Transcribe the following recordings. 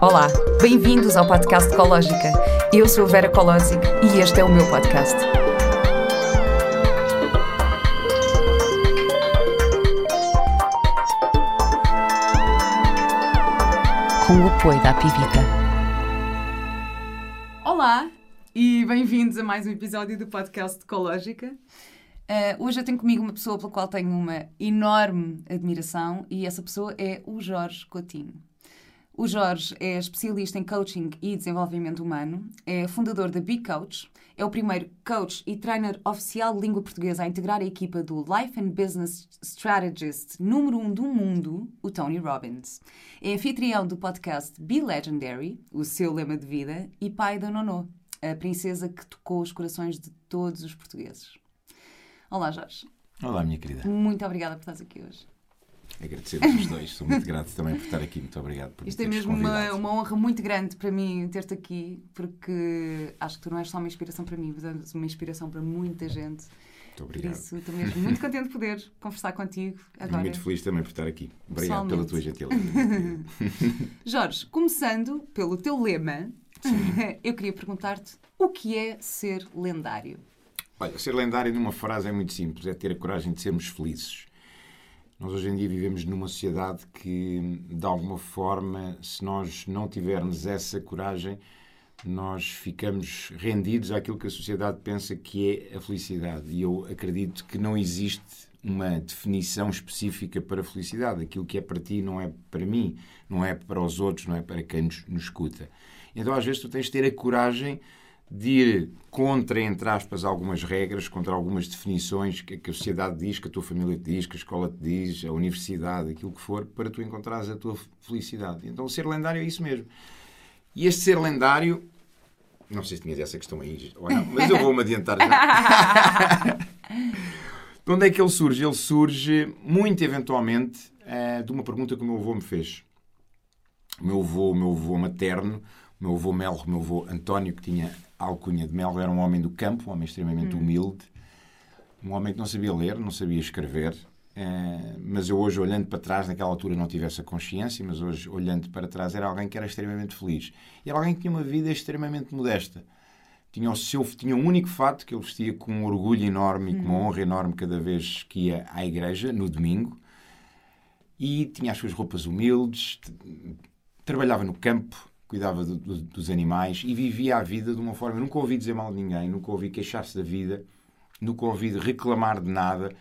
Olá, bem-vindos ao podcast Ecológica. Eu sou a Vera Colosic e este é o meu podcast. Com o apoio da Pivita. Olá e bem-vindos a mais um episódio do podcast Ecológica. Uh, hoje eu tenho comigo uma pessoa pela qual tenho uma enorme admiração e essa pessoa é o Jorge Coutinho. O Jorge é especialista em coaching e desenvolvimento humano, é fundador da Big Coach, é o primeiro coach e trainer oficial de língua portuguesa a integrar a equipa do Life and Business Strategist número 1 um do mundo, o Tony Robbins. É anfitrião do podcast Be Legendary, o seu lema de vida, e pai da Nono, a princesa que tocou os corações de todos os portugueses. Olá, Jorge. Olá, minha querida. Muito obrigada por estar aqui hoje. Agradecer-vos os dois. Sou muito grato também por estar aqui. Muito obrigado por Isto é mesmo uma, uma, honra muito grande para mim ter-te aqui, porque acho que tu não és só uma inspiração para mim, mas és uma inspiração para muita gente. Muito obrigado. Por isso, estou mesmo muito contente de poder conversar contigo agora. Muito feliz também por estar aqui. Obrigado pela tua gentileza. Jorge, começando pelo teu lema, eu queria perguntar-te o que é ser lendário? Olha, ser lendário numa frase é muito simples, é ter a coragem de sermos felizes. Nós hoje em dia vivemos numa sociedade que, de alguma forma, se nós não tivermos essa coragem, nós ficamos rendidos àquilo que a sociedade pensa que é a felicidade. E eu acredito que não existe uma definição específica para a felicidade. Aquilo que é para ti não é para mim, não é para os outros, não é para quem nos, nos escuta. Então, às vezes, tu tens de ter a coragem de ir contra, entre aspas, algumas regras, contra algumas definições que, a sociedade diz, que a tua família te diz, que a escola te diz, a universidade, aquilo que for, para tu encontrares a tua felicidade. Então, ser lendário é isso mesmo. E este ser lendário, não sei se tinhas essa questão aí ou não, mas eu vou-me adiantar já. de onde é que ele surge? Ele surge, muito eventualmente, eh, de uma pergunta que o meu avô me fez. O meu avô, o meu avô materno, o meu avô Mel, o meu avô António, que tinha alcunha de Mel, era um homem do campo, um homem extremamente hum. humilde, um homem que não sabia ler, não sabia escrever. Uh, mas eu hoje, olhando para trás, naquela altura não tive essa consciência, mas hoje, olhando para trás, era alguém que era extremamente feliz. E era alguém que tinha uma vida extremamente modesta. Tinha, o seu, tinha um único fato que ele vestia com um orgulho enorme e com uma uhum. honra enorme cada vez que ia à igreja, no domingo. E tinha as suas roupas humildes, trabalhava no campo, cuidava do, do, dos animais e vivia a vida de uma forma. Nunca ouvi dizer mal de ninguém, nunca ouvi queixar-se da vida, nunca ouvi reclamar de nada.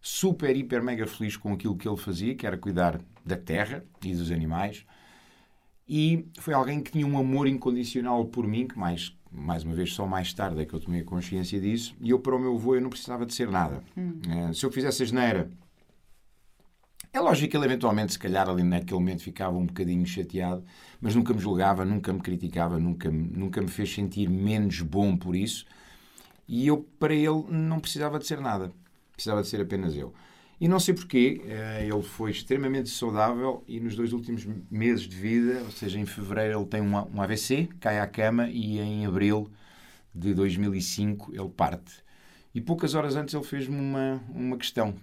Super, hiper, mega feliz com aquilo que ele fazia, que era cuidar da terra e dos animais. E foi alguém que tinha um amor incondicional por mim, que mais, mais uma vez, só mais tarde é que eu tomei consciência disso. E eu, para o meu avô, eu não precisava de ser nada. Hum. Uh, se eu fizesse a geneira é lógico que ele eventualmente, se calhar, ali naquele momento ficava um bocadinho chateado, mas nunca me julgava, nunca me criticava, nunca, nunca me fez sentir menos bom por isso. E eu, para ele, não precisava de ser nada. Precisava de ser apenas eu. E não sei porquê, eh, ele foi extremamente saudável e nos dois últimos meses de vida, ou seja, em fevereiro ele tem um AVC, cai à cama e em abril de 2005 ele parte. E poucas horas antes ele fez-me uma, uma questão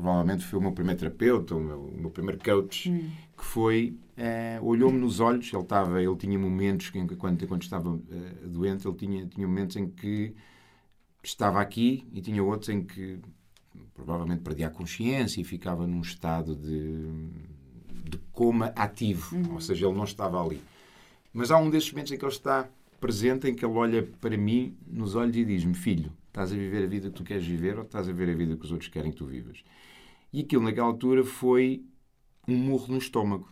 provavelmente foi o meu primeiro terapeuta, o meu, o meu primeiro coach, hum. que foi, eh, olhou-me nos olhos, ele, estava, ele tinha momentos, que, quando, quando estava uh, doente, ele tinha, tinha momentos em que estava aqui e tinha outros em que provavelmente perdia a consciência e ficava num estado de, de coma ativo, uhum. ou seja, ele não estava ali. Mas há um desses momentos em que ele está presente, em que ele olha para mim nos olhos e diz-me: Filho, estás a viver a vida que tu queres viver ou estás a viver a vida que os outros querem que tu vivas? E aquilo, naquela altura, foi um murro no estômago.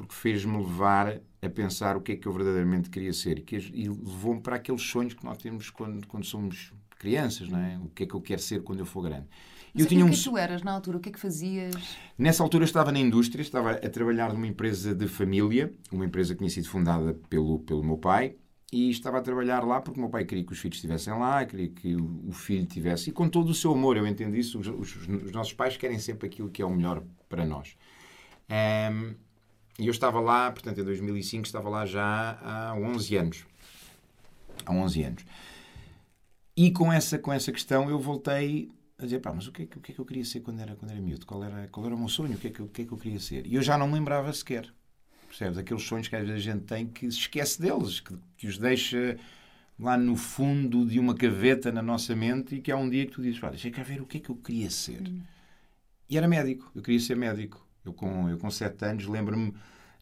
Porque fez-me levar a pensar o que é que eu verdadeiramente queria ser. E, e levou-me para aqueles sonhos que nós temos quando, quando somos crianças, não é? O que é que eu quero ser quando eu for grande. Mas eu tinha o que é que tu eras na altura? O que é que fazias? Nessa altura estava na indústria, estava a trabalhar numa empresa de família, uma empresa que tinha sido fundada pelo, pelo meu pai, e estava a trabalhar lá porque o meu pai queria que os filhos estivessem lá, queria que o filho tivesse, e com todo o seu amor, eu entendo isso, os, os, os nossos pais querem sempre aquilo que é o melhor para nós. Um, e eu estava lá, portanto, em 2005, estava lá já há 11 anos. Há 11 anos. E com essa, com essa questão eu voltei a dizer, pá, mas o que, é que, o que é que eu queria ser quando era, quando era miúdo? Qual era, qual era o meu sonho? O que, é que, o que é que eu queria ser? E eu já não me lembrava sequer percebes? Aqueles sonhos que às vezes a gente tem que se esquece deles, que, que os deixa lá no fundo de uma gaveta na nossa mente e que há um dia que tu dizes, olha, deixa cá ver o que é que eu queria ser. Hum. E era médico, eu queria ser médico. Eu com, eu com sete anos lembro-me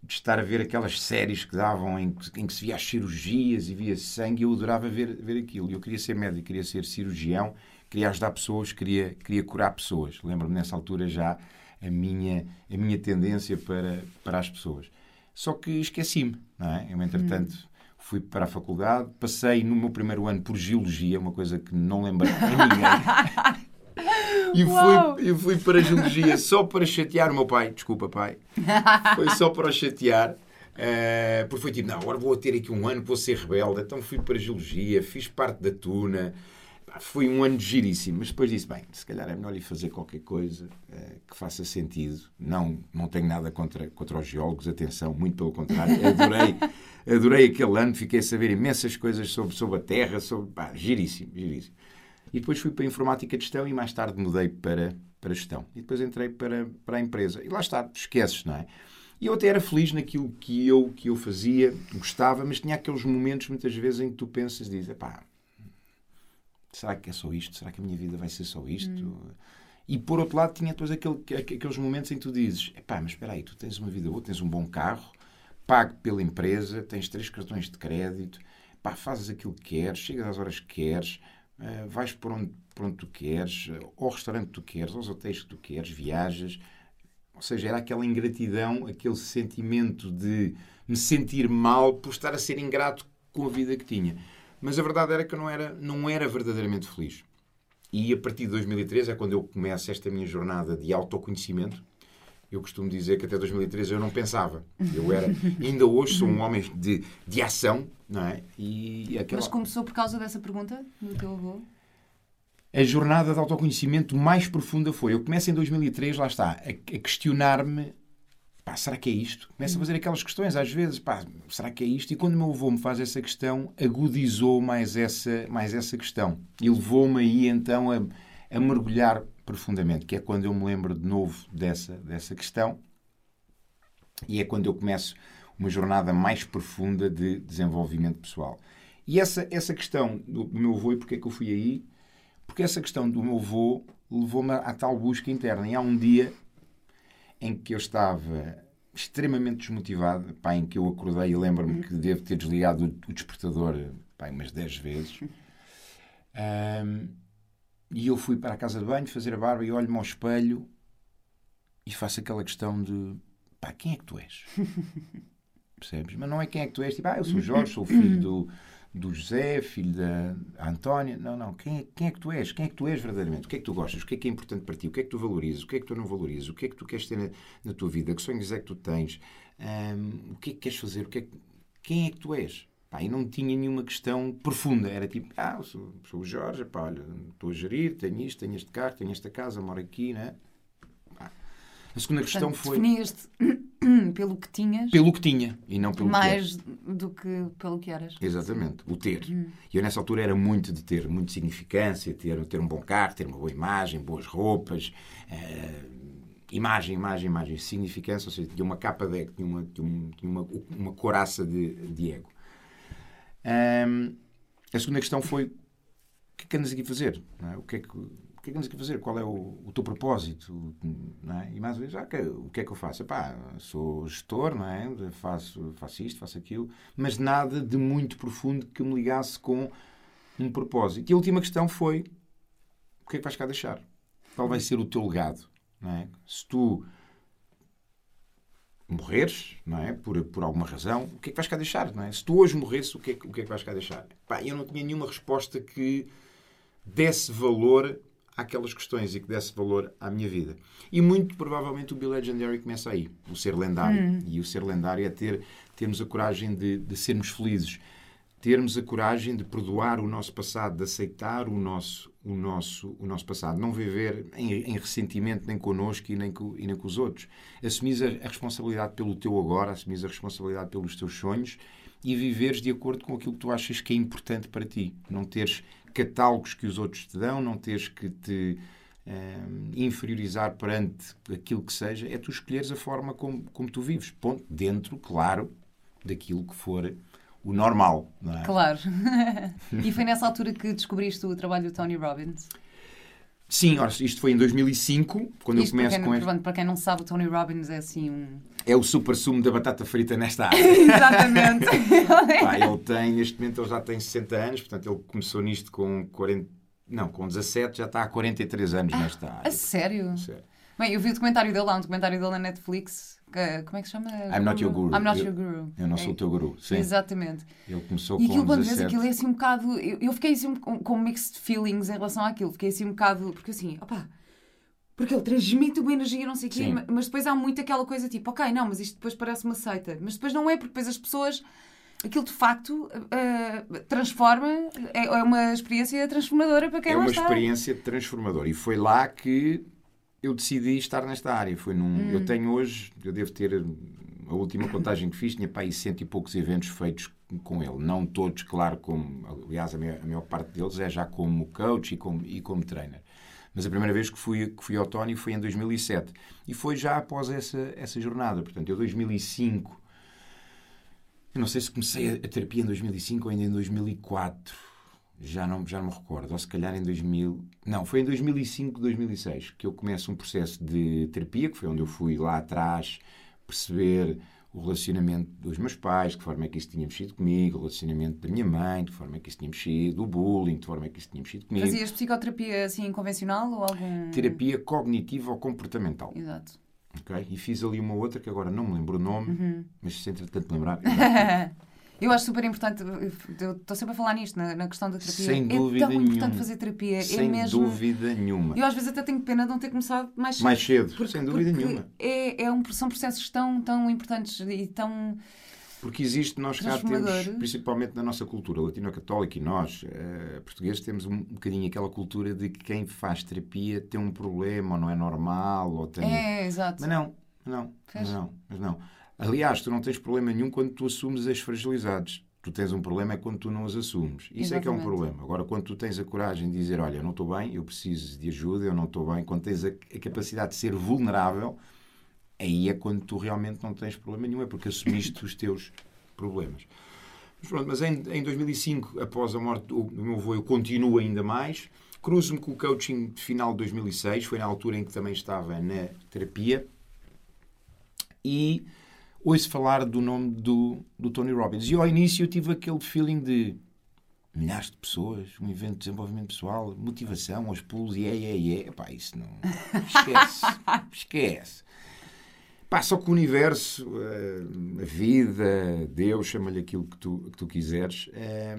de estar a ver aquelas séries que davam em, em que se via as cirurgias e via sangue e eu adorava ver, ver aquilo. Eu queria ser médico, queria ser cirurgião, queria ajudar pessoas, queria, queria curar pessoas. Lembro-me nessa altura já a minha, a minha tendência para, para as pessoas. Só que esqueci-me, não é? Eu, entretanto, hum. fui para a faculdade, passei no meu primeiro ano por Geologia, uma coisa que não lembrei a ninguém. E fui, eu fui para a geologia só para chatear o meu pai. Desculpa, pai. Foi só para o chatear. Uh, porque foi tipo, não, agora vou ter aqui um ano, vou ser rebelde. Então fui para a geologia, fiz parte da Tuna. Foi um ano giríssimo. Mas depois disse, bem, se calhar é melhor ir fazer qualquer coisa uh, que faça sentido. Não, não tenho nada contra, contra os geólogos, atenção, muito pelo contrário. Adorei, adorei aquele ano, fiquei a saber imensas coisas sobre, sobre a Terra, sobre. Pá, giríssimo, giríssimo. E depois fui para a informática de gestão e mais tarde mudei para, para gestão. E depois entrei para, para a empresa. E lá está, esqueces, não é? E eu até era feliz naquilo que eu, que eu fazia, gostava, mas tinha aqueles momentos muitas vezes em que tu pensas e dizes, pá, será que é só isto? Será que a minha vida vai ser só isto? Hum. E por outro lado tinha depois aquele, aqueles momentos em que tu dizes, pá, mas espera aí, tu tens uma vida boa, tens um bom carro, pago pela empresa, tens três cartões de crédito, pá, fazes aquilo que queres, chegas às horas que queres, Uh, vais por onde, por onde tu queres, ao restaurante que tu queres, aos hotéis que tu queres, viajas. Ou seja, era aquela ingratidão, aquele sentimento de me sentir mal por estar a ser ingrato com a vida que tinha. Mas a verdade era que eu não era, não era verdadeiramente feliz. E a partir de 2013 é quando eu começo esta minha jornada de autoconhecimento, eu costumo dizer que até 2013 eu não pensava. Eu era, ainda hoje sou um homem de, de ação, não é? E aquela... Mas começou por causa dessa pergunta do teu avô? A jornada de autoconhecimento mais profunda foi. Eu começo em 2003, lá está, a, a questionar-me: pá, será que é isto? Começo a fazer aquelas questões, às vezes, pá, será que é isto? E quando o meu avô me faz essa questão, agudizou mais essa, mais essa questão. E levou-me aí então a, a mergulhar profundamente, que é quando eu me lembro de novo dessa, dessa questão e é quando eu começo uma jornada mais profunda de desenvolvimento pessoal. E essa, essa questão do, do meu avô, e porque é que eu fui aí? Porque essa questão do meu avô levou-me à tal busca interna. E há um dia em que eu estava extremamente desmotivado, pá, em que eu acordei e lembro-me que devo ter desligado o, o despertador pá, umas 10 vezes. Um, E eu fui para a casa de banho fazer a barba e olho-me ao espelho e faço aquela questão de pá, quem é que tu és? Percebes? Mas não é quem é que tu és, tipo, ah, eu sou Jorge, sou filho do, do José, filho da Antónia. Não, não. Quem é, quem é que tu és? Quem é que tu és verdadeiramente? O que é que tu gostas? O que é que é importante para ti? O que é que tu valorizas? O que é que tu não valorizas? O que é que tu queres ter na, na tua vida? Que sonhos é que tu tens? Um, o que é que queres fazer? O que é que... Quem é que tu és? Pá, e não tinha nenhuma questão profunda. Era tipo, ah, sou, sou o Jorge, pá, olha, estou a gerir, tenho isto, tenho este carro, tenho esta casa, moro aqui, né? Pá. A segunda Portanto, questão foi. Definias-te pelo que tinhas? Pelo que tinha e não pelo mais que Mais do que pelo que eras. Exatamente, o ter. Hum. E eu nessa altura era muito de ter, muito significância, ter, ter um bom carro, ter uma boa imagem, boas roupas. Uh, imagem, imagem, imagem, significância, ou seja, tinha uma capa de tinha uma, tinha uma, uma coraça de, de ego. Um, a segunda questão foi: o que é que andas aqui a fazer? É? O, que é que, o que é que andas a fazer? Qual é o, o teu propósito? É? E mais uma vez, ah, o que é que eu faço? Epá, sou gestor, não é? faço, faço isto, faço aquilo, mas nada de muito profundo que me ligasse com um propósito. E a última questão foi: o que é que vais cá deixar? Qual vai ser o teu legado? É? Se tu morreres, não é? Por, por alguma razão, o que é que vais cá deixar, não é? Se tu hoje morresses, o que é, o que, é que vais cá deixar? Pá, eu não tinha nenhuma resposta que desse valor àquelas questões e que desse valor à minha vida. E muito provavelmente o Be Legendary começa aí, o ser lendário. Hum. E o ser lendário é ter, termos a coragem de, de sermos felizes termos a coragem de perdoar o nosso passado, de aceitar o nosso, o nosso, o nosso passado, não viver em, em ressentimento nem connosco e nem com, e nem com os outros. Assumir a, a, responsabilidade pelo teu agora, assumir a responsabilidade pelos teus sonhos e viveres de acordo com aquilo que tu achas que é importante para ti. Não teres catálogos que os outros te dão, não teres que te um, inferiorizar perante aquilo que seja, é tu escolheres a forma como, como tu vives. Ponto. Dentro, claro, daquilo que for o normal. Não é? Claro. e foi nessa altura que descobriste o trabalho do Tony Robbins? Sim, ora, isto foi em 2005, quando isto eu começo para quem, com este... pronto, para quem não sabe, o Tony Robbins é assim um... É o super sumo da batata frita nesta área. Exatamente. Pá, ele tem, neste momento, ele já tem 60 anos, portanto, ele começou nisto com 40... Não, com 17, já está há 43 anos nesta área. A sério? Sério. Bem, eu vi o documentário dele lá, um documentário dele na Netflix. Que, como é que se chama? I'm not your guru. I'm not Eu- your guru. Eu não sou É, o teu guru. Sim. Exatamente. Ele começou E aquilo, com quando vês 17. aquilo, é assim um bocado. Eu, eu fiquei assim um- com, mixed feelings em relação àquilo. Fiquei assim um bocado. Porque assim, opá. Porque ele transmite uma energia, não sei o quê, Sim. mas depois há muito aquela coisa tipo, ok, não, mas isto depois parece uma seita. Mas depois não é, porque depois as pessoas. Aquilo de facto ah, transforma. É, é uma experiência transformadora para quem É lá uma está. experiência transformadora. E foi lá que eu decidi estar nesta área. Foi num, Hum. Eu tenho hoje, eu devo ter a última contagem que fiz, tinha para aí cento e poucos eventos feitos com ele. Não todos, claro, como, aliás, a maior, a maior parte deles é já como coach e como, e como trainer. Mas a primeira vez que fui, que fui ao Tony foi em 2007. E foi já após essa, essa jornada. Portanto, eu 2005... Eu não sei se comecei a, a terapia em 2005 ou ainda em 2004. Já não, já não me recordo. Ou se calhar em 2000... Não, foi em 2005, 2006 que eu começo um processo de terapia, que foi onde eu fui lá atrás perceber o relacionamento dos meus pais, de que forma é que isso tinha mexido comigo, o relacionamento da minha mãe, de que forma é que isso tinha mexido, o bullying, de que forma é que isso tinha mexido comigo. Fazias psicoterapia assim convencional ou algum. Terapia cognitiva ou comportamental. Exato. ok? E fiz ali uma outra que agora não me lembro o nome, Uhum. mas se entretanto lembrar. Eu acho super importante, eu estou sempre a falar nisto, na, na questão da terapia. Sem dúvida é tão importante nenhuma. fazer terapia. Sem é mesmo. dúvida nenhuma. Eu às vezes até tenho pena de não ter começado mais cedo. Mais cedo, Porque- sem dúvida nenhuma. É, é um, são processos tão, tão importantes e tão. Porque existe, nós cá temos, principalmente na nossa cultura latino-católica e nós, eh, portugueses, temos um bocadinho aquela cultura de que quem faz terapia tem um problema, ou não é normal, ou tem... É, exato. Mas não, não, Fez. mas não, mas não. Aliás, tu não tens problema nenhum quando tu assumes as fragilidades. Tu tens um problema é quando tu não as assumes. Isso é que é um Exatamente. problema. Agora, quando tu tens a coragem de dizer, olha, eu não estou bem, eu preciso de ajuda, eu não estou bem, quando tens a, a capacidade de ser vulnerável, aí é quando tu realmente não tens problema nenhum, é porque assumiste os teus problemas. Mas, pronto, mas em, em 2005, após a morte do, do meu avô, eu continuo ainda mais. Cruzo-me com o coaching de final de 2006, foi na altura em que também estava na terapia. E ouço falar do nome do, do Tony Robbins. E ao início eu tive aquele feeling de milhares de pessoas, um evento de desenvolvimento pessoal, motivação aos pulos e é, é, é. Epá, isso não. Esquece. esquece. Pá, só que o universo, eh, a vida, Deus, chama-lhe aquilo que tu, que tu quiseres, eh,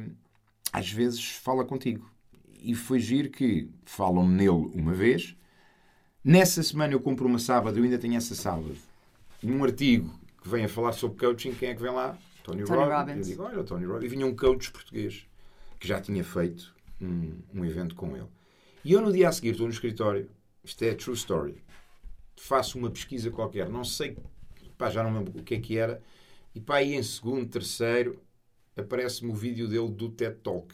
às vezes fala contigo. E foi giro que falam nele uma vez. Nessa semana eu compro uma sábado, eu ainda tenho essa sábado, num artigo que vem a falar sobre coaching, quem é que vem lá? Tony, Tony Robbins. Robbins. Eu digo, olha, Tony Robbins. E vinha um coach português que já tinha feito um, um evento com ele. E eu no dia a seguir estou no escritório, isto é true story, faço uma pesquisa qualquer, não sei, pá, já não lembro o que é que era, e pá, aí em segundo, terceiro, aparece-me o vídeo dele do TED Talk.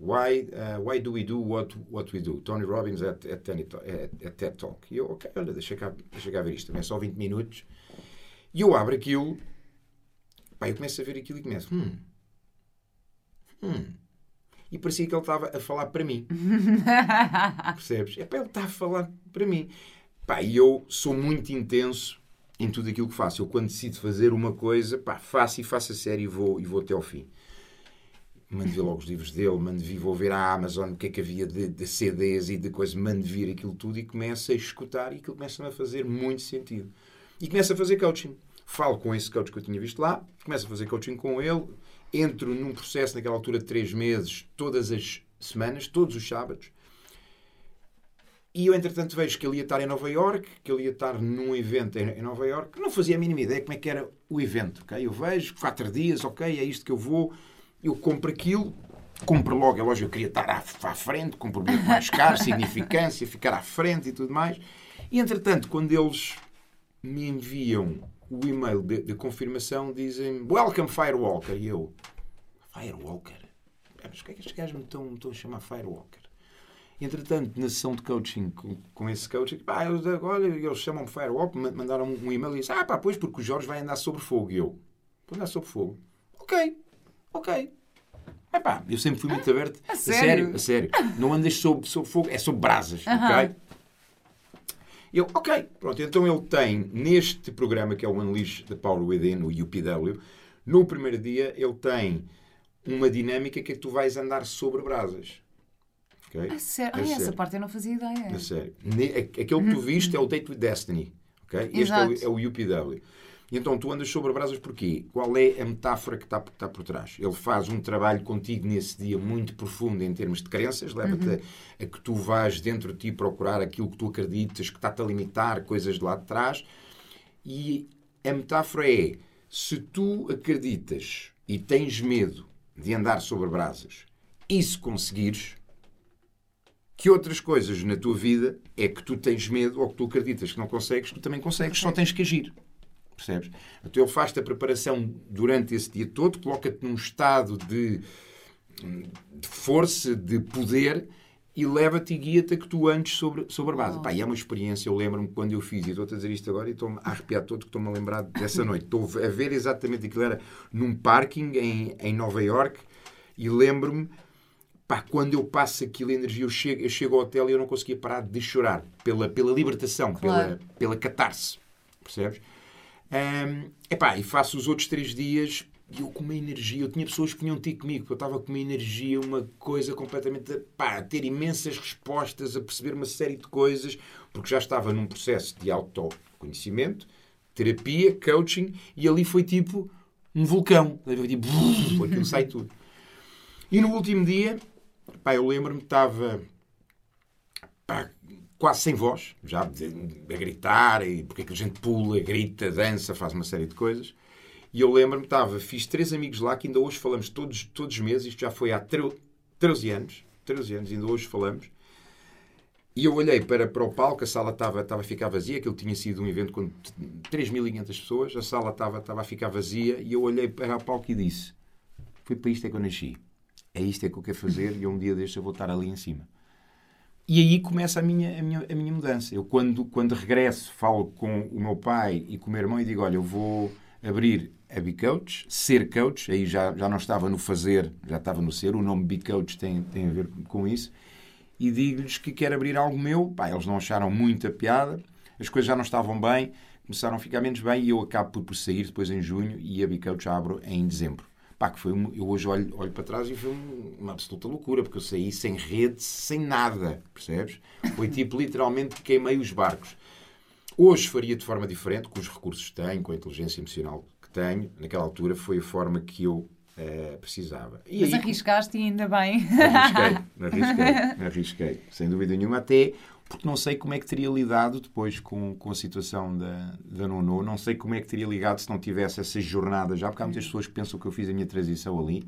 Why, uh, why do we do what, what we do? Tony Robbins at, at, TED Talk- at- at TED Talk. E eu, ok, olha, deixa cá, deixa cá ver isto, também é só 20 minutos. E eu abro aquilo, pá, eu começo a ver aquilo e começo, hum, hum. E parecia que ele estava a falar para mim. Percebes? É para ele estar a falar para mim. Pá, e eu sou muito intenso em tudo aquilo que faço. Eu, quando decido fazer uma coisa, pá, faço e faço a sério e vou, e vou até ao fim. Mando vir logo os livros dele, mando vir, vou ver a Amazon, o que é que havia de, de CDs e de coisas, mando vir aquilo tudo e começo a escutar e aquilo começa-me a fazer muito sentido. E começo a fazer coaching. Falo com esse coach que eu tinha visto lá, começo a fazer coaching com ele, entro num processo naquela altura de três meses, todas as semanas, todos os sábados, e eu, entretanto, vejo que ele ia estar em Nova York, que ele ia estar num evento em Nova York. Não fazia a mínima ideia como é que era o evento. ok? Eu vejo, quatro dias, ok, é isto que eu vou. Eu compro aquilo, compro logo. É lógico, eu queria estar à, à frente, compro o bilhete mais caro, significância, ficar à frente e tudo mais. E, entretanto, quando eles me enviam o e-mail de, de confirmação, dizem Welcome Firewalker. E eu, Firewalker? Mas o que é que estes gajos me estão, me estão a chamar Firewalker? Entretanto, na sessão de coaching com, com esse coaching, pá, eles, olha, eles chamam-me Firewalk, mandaram um e-mail e dizem, ah pá, pois, porque o Jorge vai andar sobre fogo. E eu, vou andar sobre fogo? Ok, ok. Epá, eu sempre fui muito aberto. A A sério? sério, a sério. Não andas sob, sob fogo, é sob brasas, ok? Eu, ok, pronto, então ele tem neste programa que é o Unleash the Power Within, o UPW, no primeiro dia ele tem uma dinâmica que é que tu vais andar sobre brasas. ok? A sério? A Ai, essa sério. parte eu não fazia ideia. A sério. Aquele que tu viste é o Date with Destiny. ok? Este é o, é o UPW. E então tu andas sobre brasas porquê? Qual é a metáfora que está, que está por trás? Ele faz um trabalho contigo nesse dia muito profundo em termos de crenças, leva-te a, a que tu vais dentro de ti procurar aquilo que tu acreditas, que está-te a limitar, coisas de lá de trás. E a metáfora é: se tu acreditas e tens medo de andar sobre brasas, e se conseguires, que outras coisas na tua vida é que tu tens medo ou que tu acreditas que não consegues, tu também consegues, só tens que agir. Percebes? Então ele faz-te a preparação durante esse dia todo, coloca-te num estado de, de força, de poder e leva-te e guia-te a que tu andes sobre, sobre a base. Pá, e é uma experiência, eu lembro-me quando eu fiz, e estou a dizer isto agora e estou-me a arrepiar todo, que estou-me a lembrar dessa noite. Estou a ver exatamente aquilo, era num parking em, em Nova York e lembro-me Pá, quando eu passo aquilo, energia, eu chego, eu chego ao hotel e eu não conseguia parar de chorar pela, pela libertação, Claro. pela, pela catarse. Percebes? Ahm, epá, e faço os outros três dias e eu com uma energia. Eu tinha pessoas que vinham ter comigo, eu estava com uma energia, uma coisa completamente. pá, a ter imensas respostas, a perceber uma série de coisas, porque já estava num processo de autoconhecimento, terapia, coaching, e ali foi tipo um vulcão. Foi tipo, aquilo sai tudo. E no último dia, pá, eu lembro-me estava pá, quase sem voz, já a gritar, e porque é que a gente pula, grita, dança, faz uma série de coisas. E eu lembro-me, estava, fiz três amigos lá que ainda hoje falamos todos, todos os meses, isto já foi há tre- 13 anos, 13 anos, ainda hoje falamos. E eu olhei para, para o palco, a sala estava, estava a ficar vazia, aquilo tinha sido um evento com 3.500 pessoas, a sala estava, estava a ficar vazia, e eu olhei para o palco e disse: Foi para isto é que eu nasci. É isto é que eu quero fazer, e um dia deste eu vou estar ali em cima. E aí começa a minha, a minha, a minha mudança. Eu, quando, quando regresso, falo com o meu pai e com o meu irmão e digo: Olha, eu vou abrir a Bicoach, ser coach. Aí já, já não estava no fazer, já estava no ser. O nome Bicoach tem, tem a ver com isso. E digo-lhes que quero abrir algo meu. Pá, eles não acharam muita piada, as coisas já não estavam bem, começaram a ficar menos bem e eu acabo por, sair depois em junho e a Bicoach abro em dezembro. Pá, que foi um- eu hoje olho, olho para trás e foi um- uma absoluta loucura, porque eu saí sem rede, sem nada, percebes? Foi tipo, literalmente, queimei os barcos. Hoje faria de forma diferente, com os recursos que tenho, com a inteligência emocional que tenho. Naquela altura foi a forma que eu eh, precisava. E Mas aí- arriscaste e ainda bem. Arrisquei, arrisquei, arrisquei, sem dúvida nenhuma, até porque não sei como é que teria lidado depois com, com a situação da, da Nono, não sei como é que teria ligado se não tivesse essa jornada já, porque há muitas pessoas que pensam que eu fiz a minha transição ali,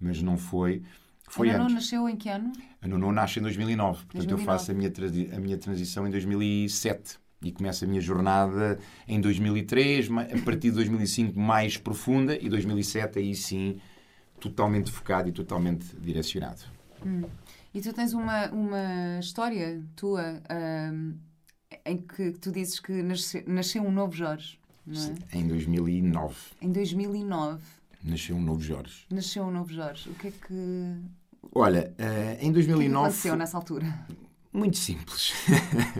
mas não foi. Foi a Nono antes. nasceu em que ano? A Nono nasce em 2009, portanto eu 2009. faço a minha, a minha transição em 2007 e começo a minha jornada em 2003, ma- a partir de 2005 mais profunda e 2007 aí sim totalmente focado e totalmente direcionado. E tu tens uma, uma história tua ahm, em que tu dizes que nasce- nasceu um novo Jorge, não é? Em 2009 Em 2009 nasceu um novo Jorge. nasceu um novo Jorge. O que é que, o Olha, eh, em que é que 2009 aconteceu nessa altura? muito simples.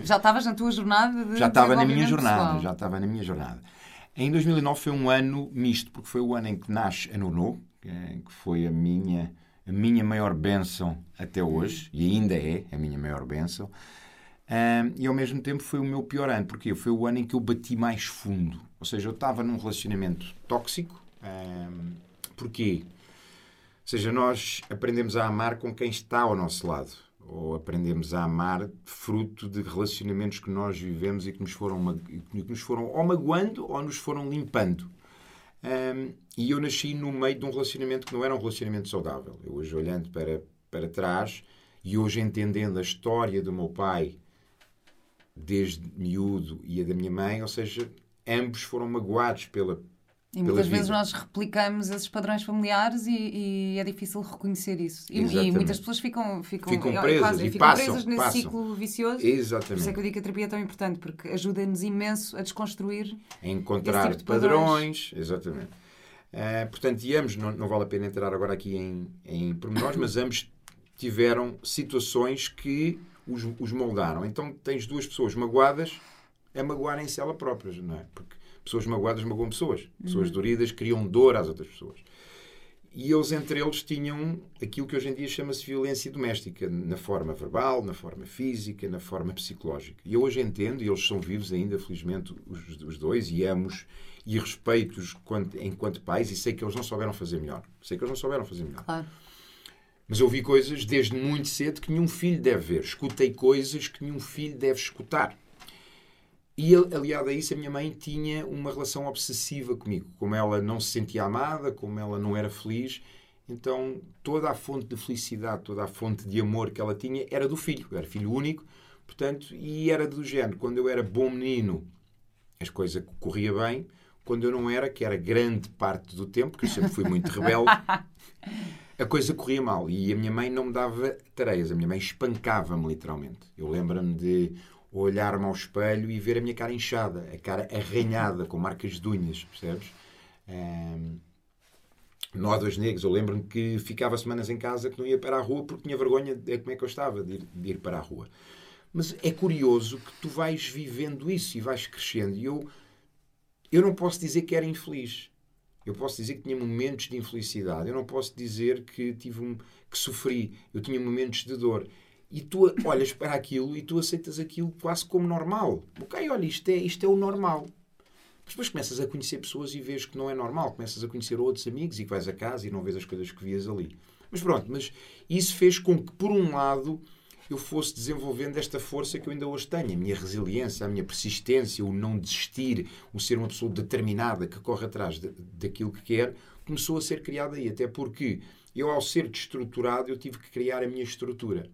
Já estavas na tua jornada de já estava na minha jornada, pessoal. já estava na minha jornada. Em 2009 foi um ano misto, porque foi o ano em que nasce a Nono, é- que foi a minha, a minha maior bênção até hoje, e ainda é a minha maior bênção. Ahm, e ao mesmo tempo foi o meu pior ano, porque foi o ano em que eu bati mais fundo. Ou seja, eu estava num relacionamento tóxico. ahm, porquê? Ou seja, nós aprendemos a amar com quem está ao nosso lado. Ou aprendemos a amar fruto de relacionamentos que nós vivemos e que nos foram, que nos foram ou magoando ou nos foram limpando. Ahm, e eu nasci no meio de um relacionamento que não era um relacionamento saudável. Eu hoje olhando para, para trás e hoje entendendo a história do meu pai desde miúdo e a da minha mãe, ou seja, ambos foram magoados pela, E muitas vezes nós replicamos esses padrões familiares e, e é difícil reconhecer isso. E, e, muitas pessoas ficam, ficam, ficam presas, quase, e ficam passam, presas nesse passam. ciclo vicioso. Exatamente. Por isso é que eu digo que a terapia é tão importante, porque ajuda-nos imenso a desconstruir. A encontrar tipo de padrões. padrões. Exatamente. Uh, portanto, e ambos, não, não, vale a pena entrar agora aqui em, em pormenores, mas ambos tiveram situações que os, os moldaram. Então tens duas pessoas magoadas a magoarem-se elas próprias, não é? Porque pessoas magoadas magoam pessoas. Pessoas uhum. doridas criam dor às outras pessoas. E eles, entre eles, tinham aquilo que hoje em dia chama-se violência doméstica, na forma verbal, na forma física, na forma psicológica. E eu hoje entendo, e eles são vivos ainda, felizmente, os, os dois, e amo-os e respeito-os enquanto pais, e sei que eles não souberam fazer melhor. Sei que eles não souberam fazer melhor. Claro. Mas eu vi coisas desde muito cedo que nenhum filho deve ver. Escutei coisas que nenhum filho deve escutar. E aliado a isso, a minha mãe tinha uma relação obsessiva comigo. Como ela não se sentia amada, como ela não era feliz, então toda a fonte de felicidade, toda a fonte de amor que ela tinha era do filho. Eu era filho único, portanto, e era do género. Quando eu era bom menino, as coisas corria bem. Quando eu não era, que era grande parte do tempo, porque eu sempre fui muito rebelde, a coisa corria mal. E a minha mãe não me dava tareias, a minha mãe espancava-me literalmente. Eu lembro-me de olhar-me ao espelho e ver a minha cara inchada, a cara arranhada, com marcas de unhas, percebes? Um, nódoas negros. Eu lembro-me que ficava semanas em casa que não ia para a rua porque tinha vergonha de como é que eu estava de ir, de ir, para a rua. Mas é curioso que tu vais vivendo isso e vais crescendo. E eu, eu não posso dizer que era infeliz. Eu posso dizer que tinha momentos de infelicidade. Eu não posso dizer que tive um, que sofri. Eu tinha momentos de dor e tu olhas para aquilo e tu aceitas aquilo quase como normal. Ok, olha, isto é, isto é o normal. Mas depois começas a conhecer pessoas e vês que não é normal. Começas a conhecer outros amigos e que vais a casa e não vês as coisas que vias ali. Mas pronto, mas isso fez com que, por um lado, eu fosse desenvolvendo esta força que eu ainda hoje tenho. A minha resiliência, a minha persistência, o não desistir, o ser uma pessoa determinada que corre atrás de, daquilo que quer, começou a ser criada aí. Até porque eu, ao ser destruturado, eu tive que criar a minha estrutura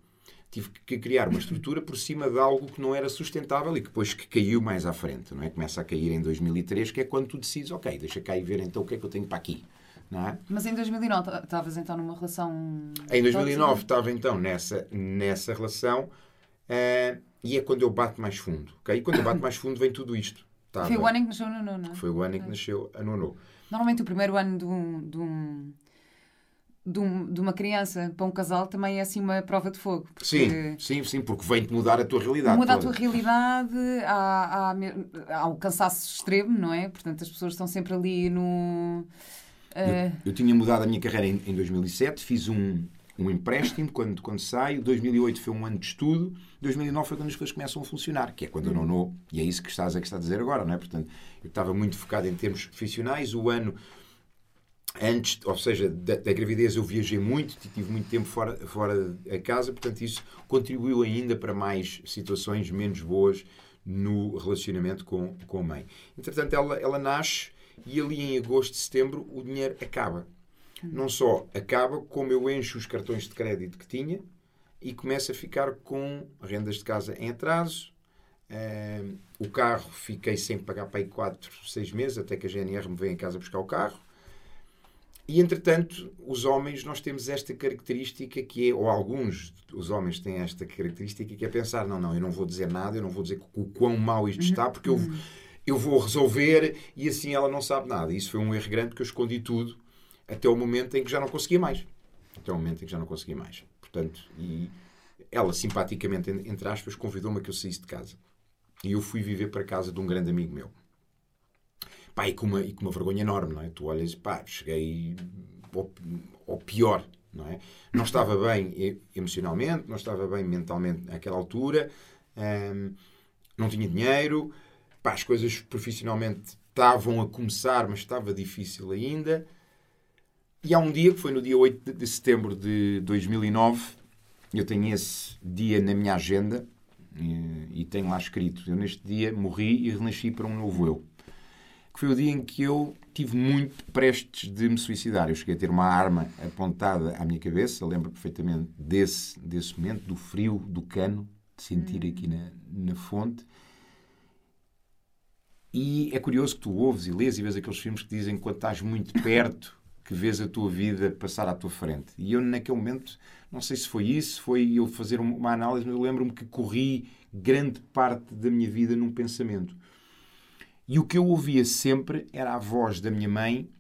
tive que criar uma estrutura por cima de algo que não era sustentável e que depois que caiu mais à frente, não é? Começa a cair em 2003, que é quando tu decides, ok, deixa cá e ver então o que é que eu tenho para aqui. Não é? Mas em 2009 estavas então numa relação. Em 2009 estava então nessa, nessa relação uh, e é quando eu bato mais fundo. Okay? E quando eu bato mais fundo vem tudo isto. Tava, Foi o ano em que nasceu a Nono, não é? Foi o ano em que nasceu a Nono. Normalmente o primeiro ano de um, de um de, um, de, uma criança para um casal também é assim uma prova de fogo. Sim, sim, sim, porque vem-te mudar a tua realidade. Muda toda. a tua realidade, há, há, há, o cansaço extremo, não é? Portanto, as pessoas estão sempre ali no. Uh... Eu, eu, tinha mudado a minha carreira em, em 2007, fiz um, um empréstimo quando, quando saio. 2008 foi um ano de estudo. 2009 foi quando as coisas começam a funcionar, que é quando eu não, não e é isso que estás a, que está a dizer agora, não é? Portanto, eu estava muito focado em termos profissionais. O ano antes, ou seja, da, da, gravidez eu viajei muito, tive muito tempo fora, fora da casa, portanto isso contribuiu ainda para mais situações menos boas no relacionamento com, com a mãe. Entretanto, ela, ela nasce e ali em agosto, setembro, o dinheiro acaba. Não só acaba, como eu encho os cartões de crédito que tinha e começo a ficar com rendas de casa em atraso. Uh, o carro fiquei sem pagar para aí 4, 6 meses, até que a GNR me veio em casa buscar o carro. E, entretanto, os homens, nós temos esta característica que é, ou alguns os homens têm esta característica que é pensar, não, não, eu não vou dizer nada, eu não vou dizer o quão mal isto está, porque eu, uhum. eu vou resolver e assim ela não sabe nada. Isso foi um erro grande porque eu escondi tudo até o momento em que já não conseguia mais. Até o momento em que já não conseguia mais. Portanto, e ela, simpaticamente, entre aspas, convidou-me a que eu saísse de casa. E eu fui viver para casa de um grande amigo meu. Pá, e com uma, e com uma vergonha enorme, não é? Tu olhas, pá, cheguei ao, ao pior, não é? Não estava bem emocionalmente, não estava bem mentalmente naquela altura, hum, não tinha dinheiro, pá, as coisas profissionalmente estavam a começar, mas estava difícil ainda. E há um dia, que foi no dia 8 de setembro de 2009, eu tenho esse dia na minha agenda e, e tenho lá escrito: eu neste dia morri e renasci para um novo eu que foi o dia em que eu tive muito prestes de me suicidar. Eu cheguei a ter uma arma apontada à minha cabeça, lembro perfeitamente desse, desse momento, do frio, do cano, de sentir hum. aqui na, na fonte. E é curioso que tu ouves e lês e vês aqueles filmes que dizem que quando estás muito perto que vês a tua vida passar à tua frente. E eu, naquele momento, não sei se foi isso, foi eu fazer uma análise, mas eu lembro-me que corri grande parte da minha vida num pensamento. E o que eu ouvia sempre era a voz da minha mãe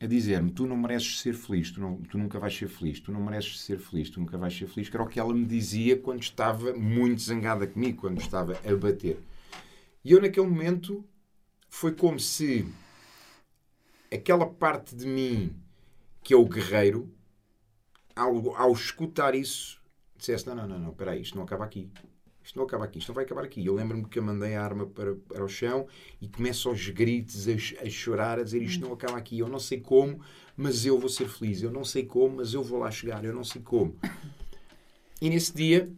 a dizer-me: Tu não mereces ser feliz, tu, não, tu nunca vais ser feliz, tu não mereces ser feliz, tu nunca vais ser feliz, que era o que ela me dizia quando estava muito zangada comigo, quando estava a bater. E eu, naquele momento, foi como se aquela parte de mim que é o guerreiro, ao, ao escutar isso, dissesse: Não, não, não, não, espera aí, isto não acaba aqui. Isto não acaba aqui, isto não vai acabar aqui. Eu lembro-me que eu mandei a arma para, para o chão e começo aos gritos, a, a, chorar, a dizer isto não acaba aqui. Eu não sei como, mas eu vou ser feliz. Eu não sei como, mas eu vou lá chegar. Eu não sei como. E nesse dia.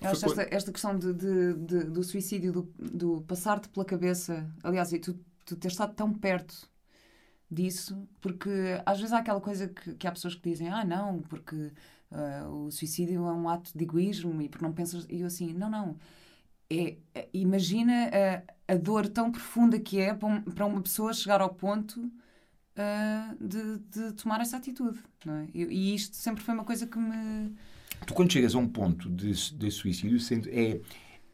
Esta, esta questão de, de, de, do suicídio, do, do passar-te pela cabeça, aliás, e tu, tu ter estado tão perto disso, porque às vezes há aquela coisa que, que há pessoas que dizem: ah, não, porque Uh, o suicídio é um ato de egoísmo e porque não pensas. E eu assim, não, não. É, é, imagina a, a dor tão profunda que é para, um, uma pessoa chegar ao ponto uh, de, de, tomar essa atitude. Não é? e, e, isto sempre foi uma coisa que me. Tu, quando chegas a um ponto de, de suicídio, é,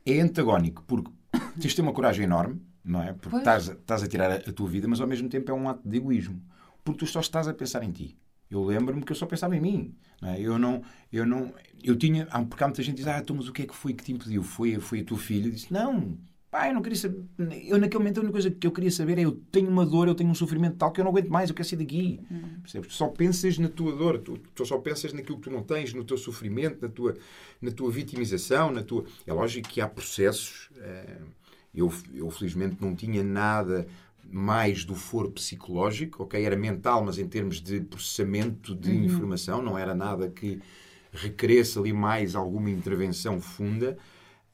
é antagónico, porque tens de ter uma coragem enorme, não é? Porque estás, estás a tirar a, a tua vida, mas ao mesmo tempo é um ato de egoísmo. Porque tu só estás a pensar em ti. Eu lembro-me que eu só pensava em mim. Não é? Eu não, eu não, eu tinha, porque há muita gente que diz, ah, então, mas o que é que foi que te impediu? Foi, foi a tua filha? Eu disse, não, pá, eu não queria saber. Eu, naquele momento, a única coisa que eu queria saber é: eu tenho uma dor, eu tenho um sofrimento tal que eu não aguento mais, eu quero sair daqui. Hum. Percebes? Só pensas na tua dor, tu, tu, só pensas naquilo que tu não tens, no teu sofrimento, na tua, na tua vitimização, na tua. É lógico que há processos. Eh, eu, eu, felizmente, não tinha nada mais do foro psicológico, ok? Era mental, mas em termos de processamento de uhum. informação, não era nada que requeresse ali mais alguma intervenção funda.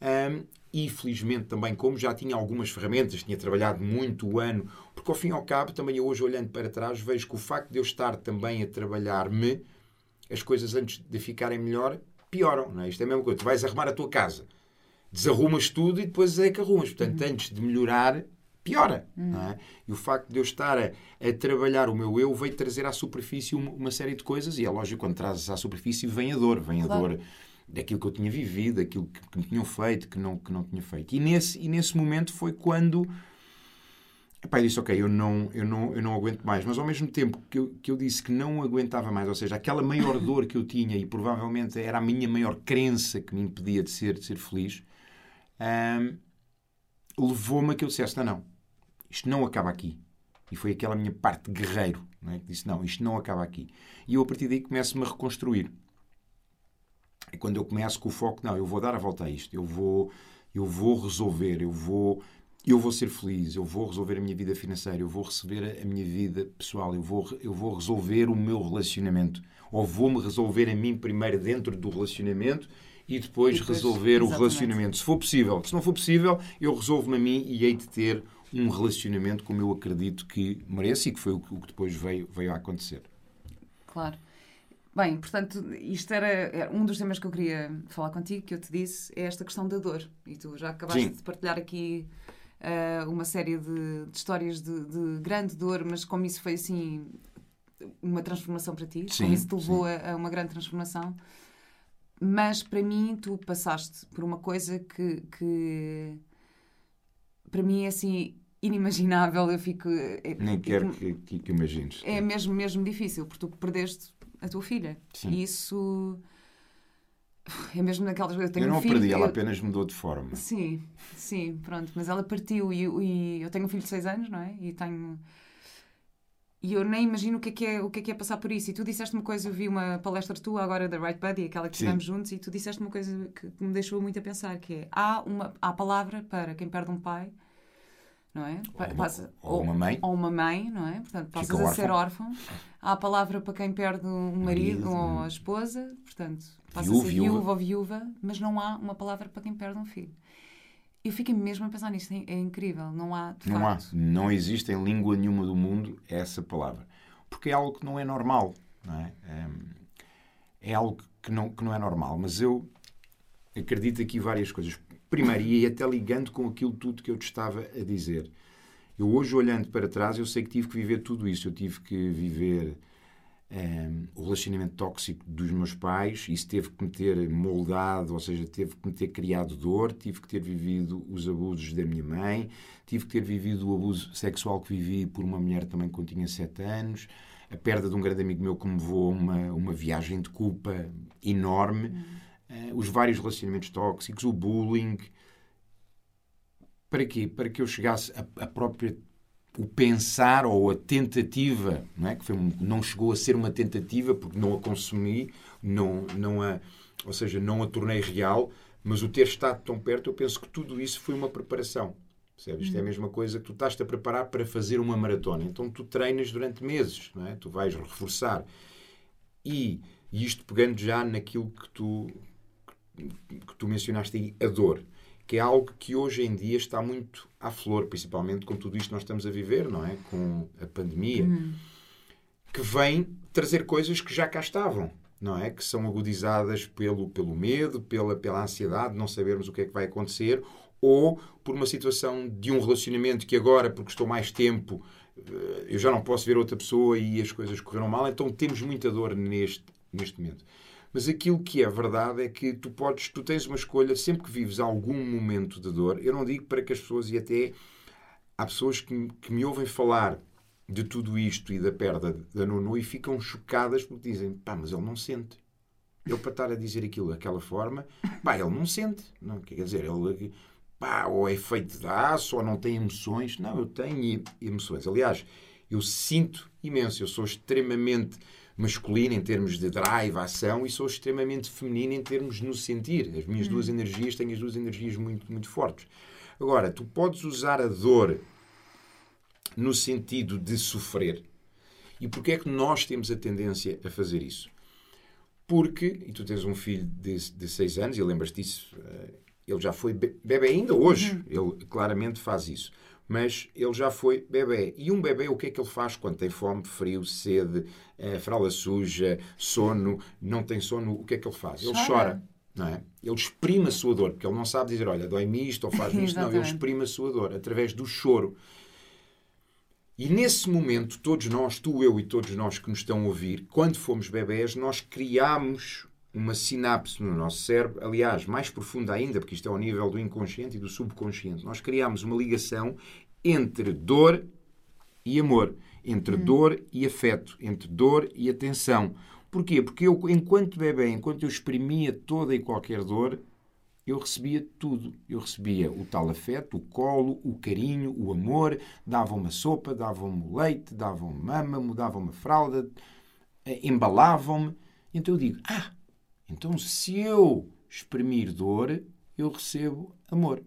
Um, e felizmente também, como já tinha algumas ferramentas, tinha trabalhado muito o ano, porque ao fim e ao cabo, também eu hoje olhando para trás, vejo que o facto de eu estar também a trabalhar-me, as coisas antes de ficarem melhor, pioram. Não é? Isto é a mesma coisa. Tu vais arrumar a tua casa, desarrumas tudo e depois é que arrumas. Portanto, uhum. antes de melhorar, piora. Hum. É? E o facto de eu estar a, a, trabalhar o meu eu veio trazer à superfície uma, uma, série de coisas, e é lógico, quando trazes à superfície vem a dor, vem claro. a dor daquilo que eu tinha vivido, daquilo que, que me tinham feito, que não, que não tinha feito. E nesse, e nesse momento foi quando. Epá, eu disse, ok, eu não, eu, não, eu não aguento mais. Mas ao mesmo tempo que eu, que eu disse que não aguentava mais, ou seja, aquela maior dor que eu tinha, e provavelmente era a minha maior crença que me impedia de ser, de ser feliz, hum, levou-me a que eu dissesse: não, não, isto não acaba aqui. E foi aquela minha parte guerreiro é? que disse: não, isto não acaba aqui. E eu a partir daí começo-me a reconstruir. É quando eu começo com o foco: não, eu vou dar a volta a isto, eu vou, eu vou resolver, eu vou, eu vou ser feliz, eu vou resolver a minha vida financeira, eu vou receber a minha vida pessoal, eu vou, eu vou resolver o meu relacionamento. Ou vou-me resolver a mim primeiro dentro do relacionamento e depois, e depois resolver exatamente. o relacionamento. Se for possível. Se não for possível, eu resolvo-me a mim e hei de ter um relacionamento como eu acredito que merece e que foi o que depois veio, veio a acontecer. Claro. Bem, portanto, isto era, um dos temas que eu queria falar contigo, que eu te disse, é esta questão da dor. E tu já acabaste Sim. de partilhar aqui uh, uma série de, de histórias de, de, grande dor, mas como isso foi assim uma transformação para ti, sim, como isso te levou a, a, uma grande transformação. Mas para mim, tu passaste por uma coisa que, que para mim é assim inimaginável. Eu fico. É, Nem quero que, que, que imagines. É mesmo, mesmo difícil, porque tu perdeste a tua filha. Sim. E isso. É mesmo naquelas coisas. Eu, eu não um a perdi, ela apenas mudou de forma. Sim, sim, pronto. Mas ela partiu e, e eu tenho um filho de 6 anos, não é? E tenho. E eu nem imagino o que é que é, o que é, que é passar por isso. E tu disseste uma coisa, eu vi uma palestra tua agora da Right Buddy, aquela que estivemos juntos, e tu disseste uma coisa que, me deixou muito a pensar, que é, há uma há palavra para quem perde um pai, não é? Ou uma, ou uma mãe. Ou uma mãe, não é? Portanto, passas a ser órfão. Há a palavra para quem perde um marido, marido ou a esposa, portanto, passa viúva, a ser viúva ou viúva, mas não há uma palavra para quem perde um filho. Eu fico mesmo a pensar nisto, é, é incrível. Não há, não facto. há, não existe em língua nenhuma do mundo essa palavra. Porque é algo que não é normal, não é? É, é algo que não, que não é normal. Mas eu acredito aqui várias coisas. Primeiro, e até ligando com aquilo tudo que eu te estava a dizer, Eu hoje, olhando para trás, eu sei que tive que viver tudo isso. Eu tive que viver um, o relacionamento tóxico dos meus pais, isso teve que me ter moldado, ou seja, teve que me ter criado dor, tive que ter vivido os abusos da minha mãe, tive que ter vivido o abuso sexual que vivi por uma mulher também quando tinha 7 anos, a perda de um grande amigo meu que me a uma, uma viagem de culpa enorme, uh, os vários relacionamentos tóxicos, o bullying. Para quê? Para que eu chegasse a própria o pensar ou a tentativa, não é? Que foi, não chegou a ser uma tentativa porque não a consumi, não, não a, ou seja, não a tornei real, mas o ter estado tão perto, eu penso que tudo isso foi uma preparação. Percebes? Isto é a hum. mesma coisa que tu estás-te a preparar para fazer uma maratona. Então tu treinas durante meses, não é? Tu vais reforçar. E, e isto pegando já naquilo que tu, que tu mencionaste aí, a dor que é algo que hoje em dia está muito à flor, principalmente com tudo isto que nós estamos a viver, não é? Com a pandemia, hum. que vem trazer coisas que já cá estavam, não é? Que são agudizadas pelo, pelo medo, pela, pela ansiedade, não sabermos o que é que vai acontecer, ou por uma situação de um relacionamento que agora, porque estou mais tempo, eh, eu já não posso ver outra pessoa e as coisas correram mal, então temos muita dor neste, neste momento. Mas aquilo que é verdade é que tu podes, tu tens uma escolha sempre que vives algum momento de dor. Eu não digo para que as pessoas, e até há pessoas que, que me ouvem falar de tudo isto e da perda da Nuno e ficam chocadas porque dizem, pá, mas ele não sente. Ele para estar a dizer aquilo daquela forma, pá, ele não sente. Não, quer dizer, ele, pá, ou é feito de aço, ou não tem emoções. Não, eu tenho emoções. Aliás, eu sinto imenso. Eu sou extremamente masculino em termos de drive, ação, e sou extremamente feminino em termos de nos sentir. As minhas hum. duas energias têm as duas energias muito, muito fortes. Agora, tu podes usar a dor no sentido de sofrer. E porquê é que nós temos a tendência a fazer isso? Porque, e tu tens um filho de, de seis anos, e lembras-te disso, eh, ele já foi bebê ainda hoje, uhum. ele claramente faz isso mas ele já foi bebê. E um bebê, o que é que ele faz quando tem fome, frio, sede, eh, fralda suja, sono, não tem sono? O que é que ele faz? Ele chora. chora não é? Ele exprime a sua dor, porque ele não sabe dizer, olha, dói-me isto ou faz-me isto. não, ele exprime a sua dor através do choro. E nesse momento, todos nós, tu, eu e todos nós que nos estão a ouvir, quando fomos bebés, nós criámos uma sinapse no nosso cérebro, aliás, mais profunda ainda, porque isto é ao nível do inconsciente e do subconsciente. Nós criamos uma ligação entre dor e amor, entre hum. dor e afeto, entre dor e atenção. Porquê? Porque eu, enquanto bebê, enquanto eu exprimia toda e qualquer dor, eu recebia tudo. Eu recebia o tal afeto, o colo, o carinho, o amor, davam-me sopa, davam-me leite, davam-me mama, davam-me fralda, eh, embalavam-me. Então eu digo, ah, então, se eu exprimir dor, eu recebo amor.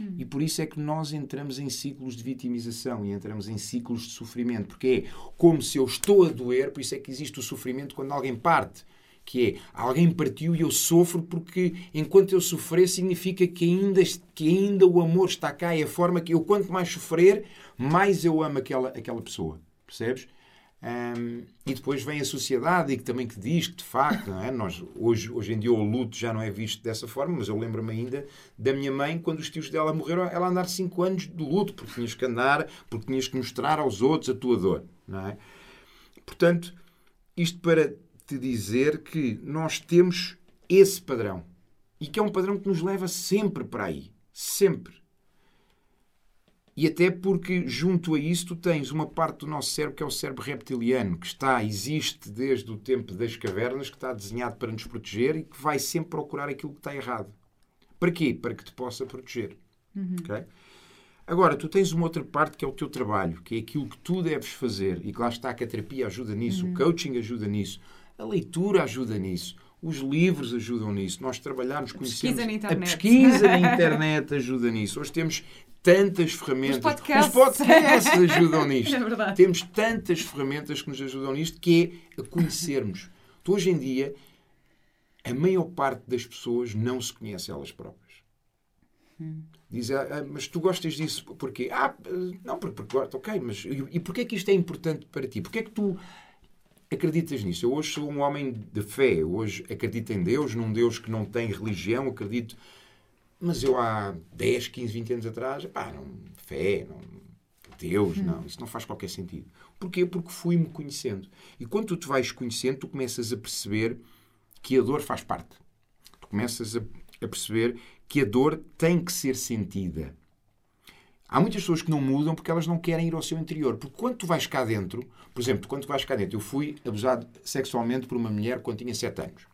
Hum. E por isso é que nós entramos em ciclos de vitimização e entramos em ciclos de sofrimento, porque é como se eu estou a doer, por isso é que existe o sofrimento quando alguém parte. Que é, alguém partiu e eu sofro porque enquanto eu sofrer significa que ainda, que ainda o amor está cá e a forma que eu, quanto mais sofrer, mais eu amo aquela, aquela pessoa. Percebes? Um, e depois vem a sociedade e que também que diz que de facto é? nós hoje hoje em dia o luto já não é visto dessa forma mas eu lembro-me ainda da minha mãe quando os tios dela morreram ela andar 5 anos de luto porque tinhas que andar porque tinhas que mostrar aos outros a tua dor não é portanto isto para te dizer que nós temos esse padrão e que é um padrão que nos leva sempre para aí sempre e até porque, junto a isso, tu tens uma parte do nosso cérebro que é o cérebro reptiliano, que está, existe desde o tempo das cavernas, que está desenhado para nos proteger e que vai sempre procurar aquilo que está errado. Para quê? Para que te possa proteger. Uhum. Okay? Agora, tu tens uma outra parte que é o teu trabalho, que é aquilo que tu deves fazer, e que lá está que a terapia ajuda nisso, uhum. o coaching ajuda nisso, a leitura ajuda nisso, os livros ajudam nisso, nós trabalharmos, conhecemos... A pesquisa na internet. A pesquisa na internet ajuda nisso. Hoje temos tantas ferramentas. Os podcasts, Os podcasts ajudam nisto. É. Temos tantas ferramentas que nos ajudam nisto, que é a conhecermos. Então, hoje em dia, a maior parte das pessoas não se conhece elas próprias. Hum. Diz, ah, ah, mas tu gostas disso porquê? Ah, não, porque, porque ok, mas e, e porquê é que isto é importante para ti? Porquê é que tu acreditas nisso? Eu hoje sou um homem de fé, hoje acredito em Deus, num Deus que não tem religião, acredito mas eu há 10, 15, 20 anos atrás, pá, não, fé, não, Deus. Não, isso não faz qualquer sentido. Porquê? Porque fui-me conhecendo. E quando tu te vais conhecendo, tu começas a perceber que a dor faz parte. Tu começas a, a perceber que a dor tem que ser sentida. Há muitas pessoas que não mudam porque elas não querem ir ao seu interior. Porque quando tu vais cá dentro, por exemplo, quando tu vais cá dentro, eu fui abusado sexualmente por uma mulher quando tinha 7 anos.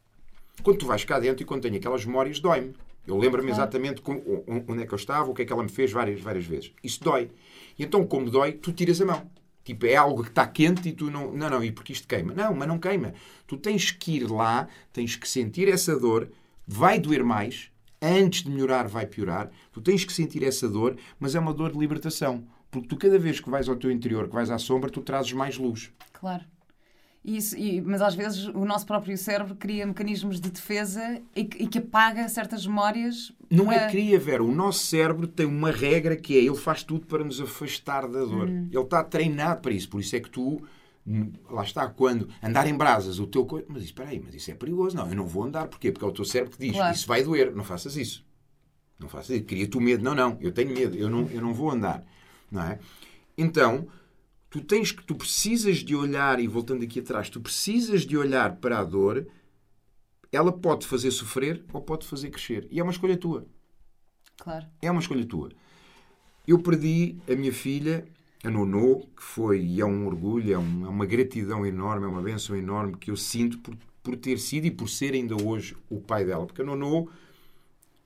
Quando tu vais cá dentro e quando tenho aquelas memórias, dói-me. Eu lembro-me claro. exatamente com, onde é que eu estava, o que é que ela me fez várias, várias vezes. Isso dói. E então, como dói, tu tiras a mão. Tipo, é algo que está quente e tu não. Não, não, e porque isto queima? Não, mas não queima. Tu tens que ir lá, tens que sentir essa dor, vai doer mais, antes de melhorar, vai piorar. Tu tens que sentir essa dor, mas é uma dor de libertação. Porque tu, cada vez que vais ao teu interior, que vais à sombra, tu trazes mais luz. Claro. Isso, e, mas às vezes o nosso próprio cérebro cria mecanismos de defesa e que, e que apaga certas memórias. Não é cria, Vera. O nosso cérebro tem uma regra que é ele faz tudo para nos afastar da dor. Hum. Ele está treinado para isso. Por isso é que tu lá está, quando andar em brasas, o teu coisa. Mas espera aí, mas isso é perigoso. Não, eu não vou andar. Porquê? Porque é o teu cérebro que diz: claro. isso vai doer, não faças isso. Não faças isso. Cria tu medo. Não, não, eu tenho medo, eu não, eu não vou andar. Não é? Então, tu tens que, tu precisas de olhar, e voltando aqui atrás, tu precisas de olhar para a dor. Ela pode fazer sofrer ou pode fazer crescer. E é uma escolha tua. Claro. É uma escolha tua. Eu perdi a minha filha a Nono, que foi, e é um orgulho, é, um, é, uma gratidão enorme, é uma benção enorme que eu sinto por, por ter sido e por ser ainda hoje o pai dela. Porque a Nono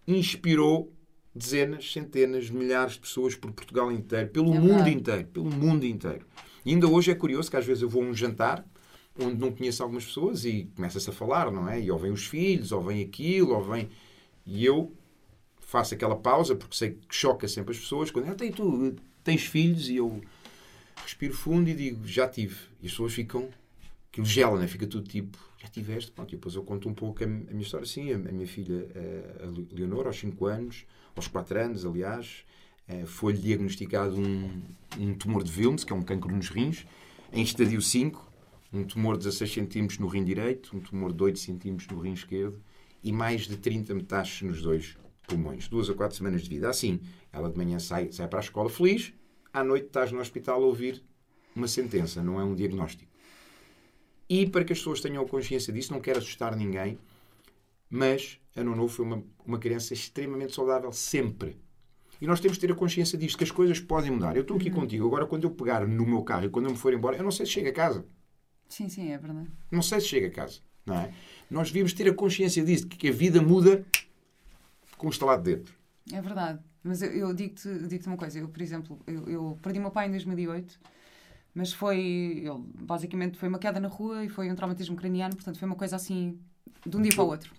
inspirou dezenas, centenas, milhares de pessoas por Portugal inteiro, pelo é mundo inteiro, pelo mundo inteiro. E ainda hoje é curioso que às vezes eu vou a um jantar onde não conheço algumas pessoas e começa-se a falar, não é? E ou vem os filhos, ou vem aquilo, ou vem... E eu faço aquela pausa, porque sei que choca sempre as pessoas, quando, ah, tu tens filhos? E eu respiro fundo e digo, já tive. E as pessoas ficam, aquilo gela, né? fica tudo tipo, já tiveste? Pronto, e depois eu conto um pouco a, minha história. Sim, a, minha filha, a Leonor, aos 5 anos, aos 4 anos, aliás, eh, foi-lhe diagnosticado um, um tumor de Wilms, que é um cancro nos rins, em estadio 5, um tumor de 16 centímetros no rim direito, um tumor de 8 centímetros no rim esquerdo e mais de 30 metástases nos dois pulmões. Duas a quatro semanas de vida. Assim, ela de manhã sai, sai para a escola feliz, à noite estás no hospital a ouvir uma sentença, não é um diagnóstico. E para que as pessoas tenham consciência disso, não quero assustar ninguém, mas a Nono foi uma, uma criança extremamente saudável, sempre. E nós temos de ter a consciência disto, que as coisas podem mudar. Eu estou aqui uhum. contigo, agora quando eu pegar no meu carro e quando eu me for embora, eu não sei se chego a casa. Sim, sim, é verdade. Não sei se chega a casa. Não é? Nós devíamos ter a consciência disso, que a vida muda com o estalado de dedos. É verdade. Mas eu, eu digo-te digo uma coisa. Eu, por exemplo, eu, eu perdi meu pai em 2008 mas foi ele, basicamente foi uma queda na rua e foi um traumatismo craniano, portanto foi uma coisa assim de um dia para o outro.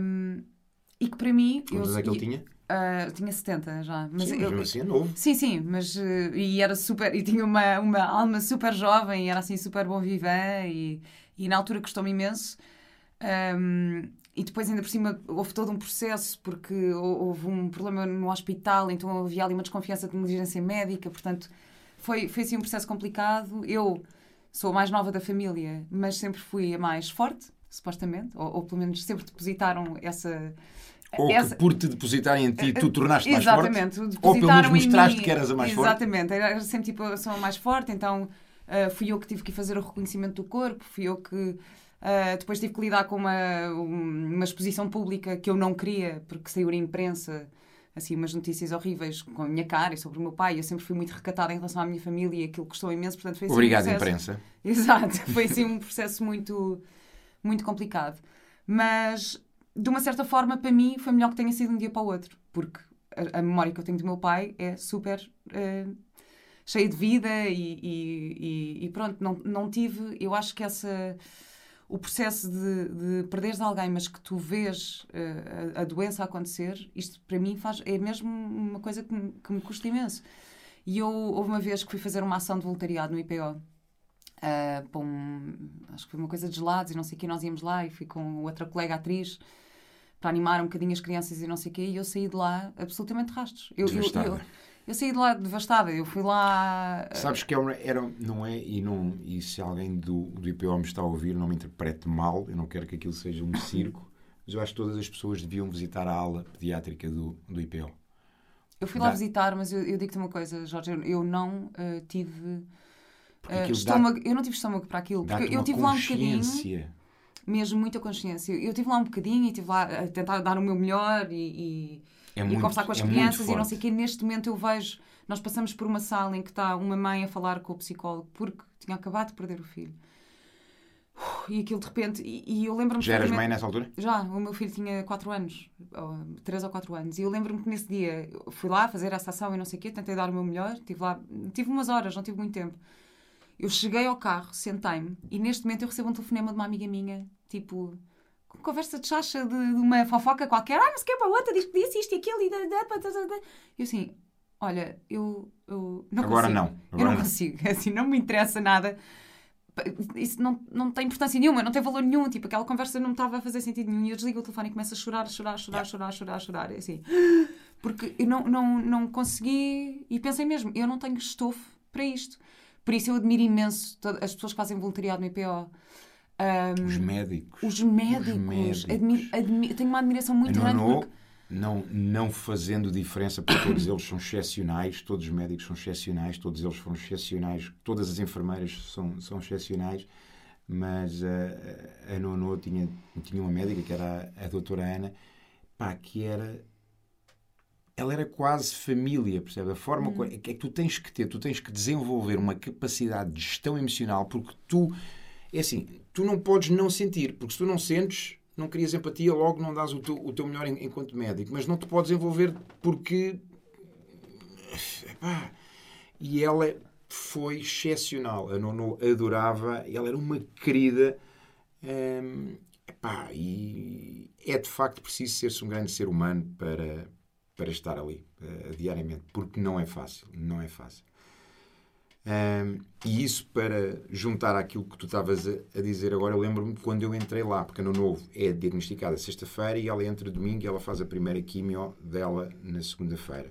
Um, e que para mim. Quantos é que ele tinha? Uh, tinha 70 já. Mas sim, eu, assim é novo. Sim, sim, mas uh, e era super. E tinha uma, uma alma super jovem, e era assim super bom viver e, e na altura custou-me imenso. Um, e depois, ainda por cima, houve todo um processo, porque houve um problema no hospital, então havia ali uma desconfiança de negligência médica, portanto, foi, foi assim um processo complicado. Eu sou a mais nova da família, mas sempre fui a mais forte, supostamente, ou, ou pelo menos sempre depositaram essa. Ou essa... que por te depositarem em ti tu tornaste mais forte. Exatamente. Ou pelo menos mostraste que eras a mais Exatamente. forte. Exatamente. Era sempre tipo, eu sou a mais forte, então uh, fui eu que tive que fazer o reconhecimento do corpo, fui eu que Uh, depois tive que lidar com uma, uma exposição pública que eu não queria, porque saiu na imprensa assim, umas notícias horríveis com a minha cara e sobre o meu pai. Eu sempre fui muito recatada em relação à minha família e aquilo custou imenso. Portanto, foi, assim, Obrigado, um processo... imprensa. Exato, foi assim um processo muito, muito complicado. Mas, de uma certa forma, para mim, foi melhor que tenha sido de um dia para o outro, porque a, a memória que eu tenho do meu pai é super. Uh, cheia de vida e, e, e, pronto, não, não tive, eu acho que essa o processo de, de perderes alguém, mas que tu vês uh, a, a, doença acontecer, isto para mim faz, é mesmo uma coisa que me, que me custa imenso. E eu, houve uma vez que fui fazer uma ação de voluntariado no IPO. Uh, eh, um, acho que foi uma coisa de gelados e não sei o que, nós íamos lá e fui com outra colega atriz para animar um bocadinho as crianças e não sei o quê, e eu saí de lá absolutamente rastros. Eu, eu, eu, eu saí de lá devastada, eu fui lá. Eh, Sabes que é uma, era, não é, e, não, e se alguém do, do IPO me está a ouvir, não me interprete mal, eu não quero que aquilo seja um circo, mas eu acho que todas as pessoas deviam visitar a ala pediátrica do, do IPO. Eu fui lá Dá- visitar, mas eu, eu digo-te uma coisa, Jorge, eu, eu não eh, tive aquilo estômago, eu não tive estômago para aquilo, porque eu tive lá um bocadinho, mesmo muita consciência. Eu tive lá um bocadinho e tive lá a tentar dar o meu melhor e, É e muito- conversar com as é crianças e não sei o quê. Neste momento eu vejo, nós passamos por uma sala em que está uma mãe a falar com o psicólogo porque tinha acabado de perder o filho. E aquilo de repente, e, e eu lembro-me Já eras mãe nessa altura? já, o meu filho tinha 4 anos, 3 ou 4 anos, e eu lembro-me que nesse dia fui lá fazer essa ação e não sei o quê, tentei dar o meu melhor, tive lá, tive umas horas, não tive muito tempo. Eu cheguei ao carro, sentei-me, e neste momento eu recebo um telefonema de uma amiga minha, tipo, conversa de chacha de, de uma fofoca qualquer, ah, não sei o que, para outra, diz que disse isto e aquilo, e da, da, da, da, eu assim, olha, eu, eu não Agora consigo. não, eu agora não não. consigo, assim, não me interessa nada isso não, não tem importância nenhuma, não tem valor nenhum. Tipo, aquela conversa não me estava a fazer sentido nenhum. E eu desligo o telefone e começo a chorar, chorar, chorar, chorar, chorar, chorar. Assim, porque eu não, não, não consegui. E pensei mesmo, eu não tenho estofo para isto. Por isso eu admiro imenso todas as pessoas que fazem voluntariado no IPO. Um, Os médicos. os médicos. médicos. Admi- admi- tenho uma admiração muito grande. Nono, porque- não, não fazendo diferença, porque todos eles são excepcionais, todos os médicos são excepcionais, todos eles foram excepcionais, todas as enfermeiras são, são excepcionais, mas a, a Nono tinha, tinha uma médica, que era a, a doutora Ana, pá, que era... Ela era quase família, percebe? A forma co- é que tu tens que ter, tu tens que desenvolver uma capacidade de gestão emocional, porque tu, é assim, tu não podes não sentir, porque se tu não sentes, não crias empatia, logo não dás o teu, o teu melhor en- enquanto médico. Mas não te podes envolver porque. Epá, e ela foi excepcional. A Nono adorava, ela era uma querida. hum, epá, e é de facto preciso ser-se um grande ser humano para, para estar ali eh, diariamente, porque não é fácil. Não é fácil. Um, e isso para juntar àquilo que tu estavas a, a dizer agora, eu lembro-me quando eu entrei lá, porque no novo é diagnosticada sexta-feira e ela entra domingo e ela faz a primeira quimio dela na segunda-feira.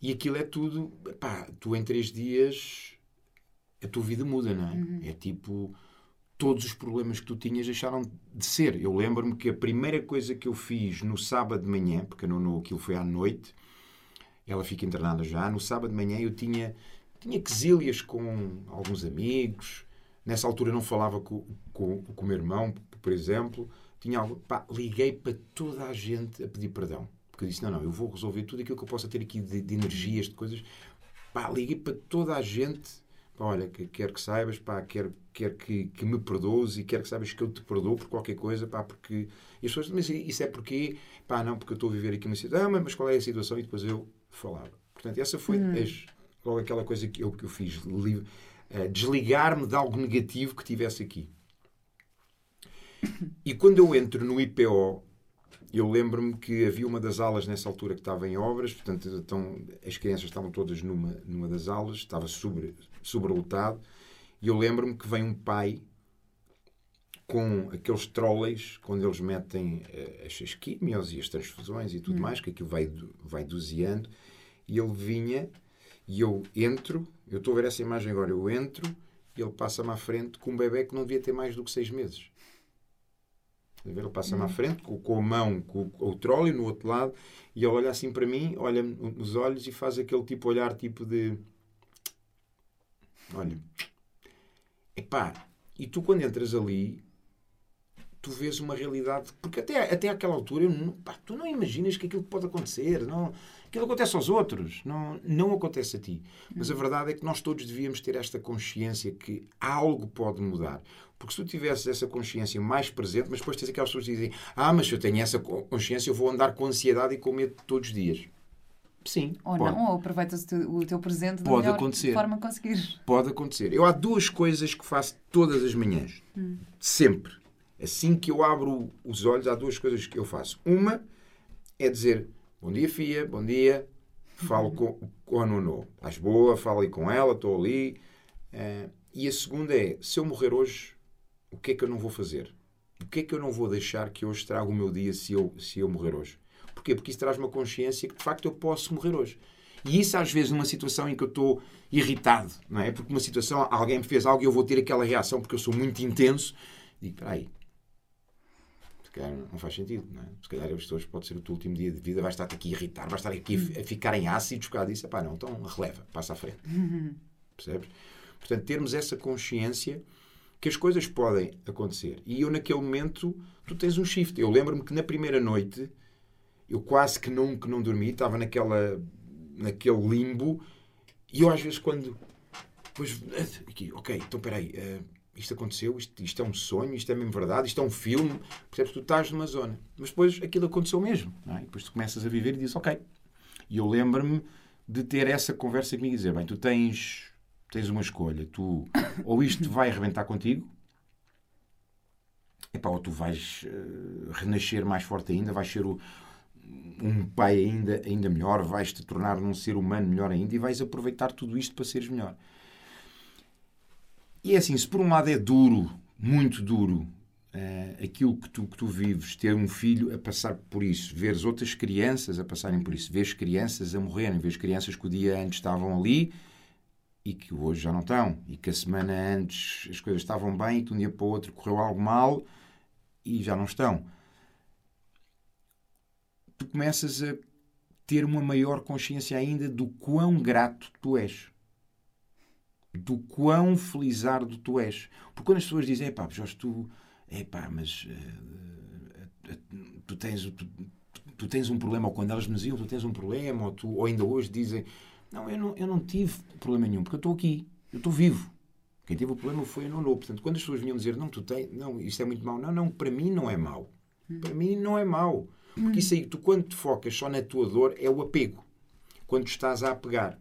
E aquilo é tudo, pá, tu em três dias a tua vida muda, não é? É tipo, todos os problemas que tu tinhas deixaram de ser. Eu lembro-me que a primeira coisa que eu fiz no sábado de manhã, porque no, no, aquilo foi à noite, ela fica internada já, no sábado de manhã eu tinha tinha quesílias com alguns amigos. Nessa altura não falava com, com, com o meu irmão, por exemplo. Tinha algo, pá, liguei para toda a gente a pedir perdão. Porque eu disse, não, não, eu vou resolver tudo aquilo que eu possa ter aqui de, de energias, de coisas. Pá, liguei para toda a gente. Pá, olha, que, quero que saibas, pá, quero, quero que, que me perdoes e quero que saibas que eu te perdoo por qualquer coisa, pá, porque... E as pessoas, mas isso é porque... Pá, não, porque eu estou a viver aqui uma situação. Ah, mas qual é a situação? E depois eu falava. Portanto, essa foi as, logo aquela coisa que eu, que eu fiz, eh, desligar-me de algo negativo que tivesse aqui. E quando eu entro no IPO, eu lembro-me que havia uma das aulas nessa altura que estava em obras, portanto, então, as crianças estavam todas numa, numa das aulas, estava sobre, sobrelotado, e eu lembro-me que vem um pai com aqueles trolleys, quando eles metem eh, as, químios e as transfusões e tudo mais, que aquilo vai, vai doseando, e ele vinha, e eu entro, eu estou a ver essa imagem agora, eu entro, e ele passa-me à frente com um bebê que não devia ter mais do que seis meses. Ele passa-me à frente, com, com a mão, com, com o trolley no outro lado, e ele olha assim para mim, olha-me nos olhos e faz aquele tipo olhar, tipo de... Olha, epá, e tu quando entras ali, tu vês uma realidade, porque até, até àquela altura, não- pá, tu não imaginas que aquilo pode acontecer, não, aquilo acontece aos outros, não, não acontece a ti. Mas a verdade é que nós todos devíamos ter esta consciência que algo pode mudar. Porque se tu tivesses essa consciência mais presente, mas depois tens aquelas pessoas que dizem ah, mas se eu tenho essa co- consciência, eu vou andar com ansiedade e com medo todos os dias. Sim, Ou pode. não, ou aproveitas o teu, o teu presente da Pode melhor acontecer. forma que conseguires. Pode acontecer. Eu há duas coisas que faço todas as manhãs. Sempre. Assim que eu abro os olhos, há duas coisas que eu faço. Uma é dizer bom dia, Fia, bom dia. Falo com, com a Nono. Estás boa, falo aí com ela, estou ali. Eh, e a segunda é, se eu morrer hoje, o que é que eu não vou fazer? O que é que eu não vou deixar que hoje traga o meu dia se eu, se eu morrer hoje? Porquê? Porque isso traz uma consciência que de facto eu posso morrer hoje. E isso às vezes numa situação em que eu estou irritado, não é? Porque uma situação, alguém me fez algo e eu vou ter aquela reação porque eu sou muito intenso. Digo, espera aí. Calhar não faz sentido, não é? Se calhar as pessoas pode ser o teu último dia de vida, vais estar aqui a irritar, vais estar aqui a ficar em ácidos por causa disso. Epá, não, então releva, passa à frente. Percebes? Portanto, termos essa consciência que as coisas podem acontecer. E eu, naquele momento, tu tens um shift. Eu lembro-me que na primeira noite, eu quase que não, que não dormi, estava naquela, naquele limbo, e eu às vezes quando... Depois, aqui, ok, então peraí, uh, isto aconteceu, isto, isto, é um sonho, isto é mesmo verdade, isto é um filme, percebes? Tu estás numa zona. Mas depois aquilo aconteceu mesmo. É? E depois tu começas a viver e dizes, ok. E eu lembro-me de ter essa conversa comigo e dizer, bem, tu tens tens uma escolha. Tu, ou isto vai arrebentar contigo, epá, ou tu vais uh, renascer mais forte ainda, vais ser o, um pai ainda, ainda melhor, vais te tornar um ser humano melhor ainda e vais aproveitar tudo isto para seres melhor. E é assim, se por um lado é duro, muito duro, uh, aquilo que tu, que tu vives, ter um filho a passar por isso, veres outras crianças a passarem por isso, veres crianças a morrerem, veres crianças que o dia antes estavam ali e que hoje já não estão, e que a semana antes as coisas estavam bem e que de um dia para o outro correu algo mal e já não estão. Tu começas a ter uma maior consciência ainda do quão grato tu és. Do quão felizardo tu és. Porque quando as pessoas dizem, pá, Jorge, tu, epá, mas uh, tu, tens, tu, tu, tens um problema, ou quando elas me diziam, tu tens um problema, ou, tu, ou ainda hoje dizem, não, eu não, eu não tive problema nenhum, porque eu estou aqui, eu estou vivo. Quem teve o problema foi a Nono. Portanto, quando as pessoas vinham dizer, não, tu tens, não, isto é muito mau, não, não, para mim não é mau. Para mim não é mau. Porque isso aí, tu quando te focas só na tua dor, é o apego. Quando estás a apegar.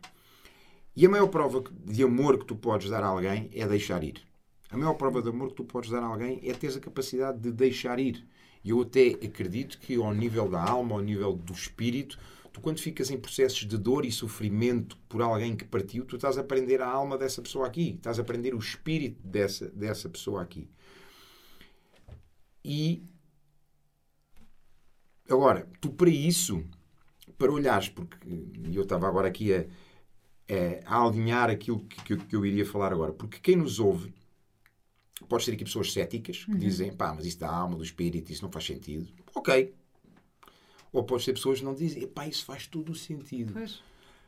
E a maior prova de amor que tu podes dar a alguém é deixar ir. A maior prova de amor que tu podes dar a alguém é teres a capacidade de deixar ir. E eu até acredito que ao nível da alma, ao nível do espírito, Tu, quando ficas em processos de dor e sofrimento por alguém que partiu, tu estás a aprender a alma dessa pessoa aqui, estás a aprender o espírito dessa, dessa pessoa aqui. E agora, tu para isso, para olhares, porque eu estava agora aqui a, a, a alinhar aquilo que, que, que, eu iria falar agora, porque quem nos ouve. Pode ser aqui pessoas céticas que uhum. dizem, pá, mas isso da alma, do espírito, isso não faz sentido. Ok, ou pode ser pessoas que não dizem, pá, isso faz todo o sentido. Pois.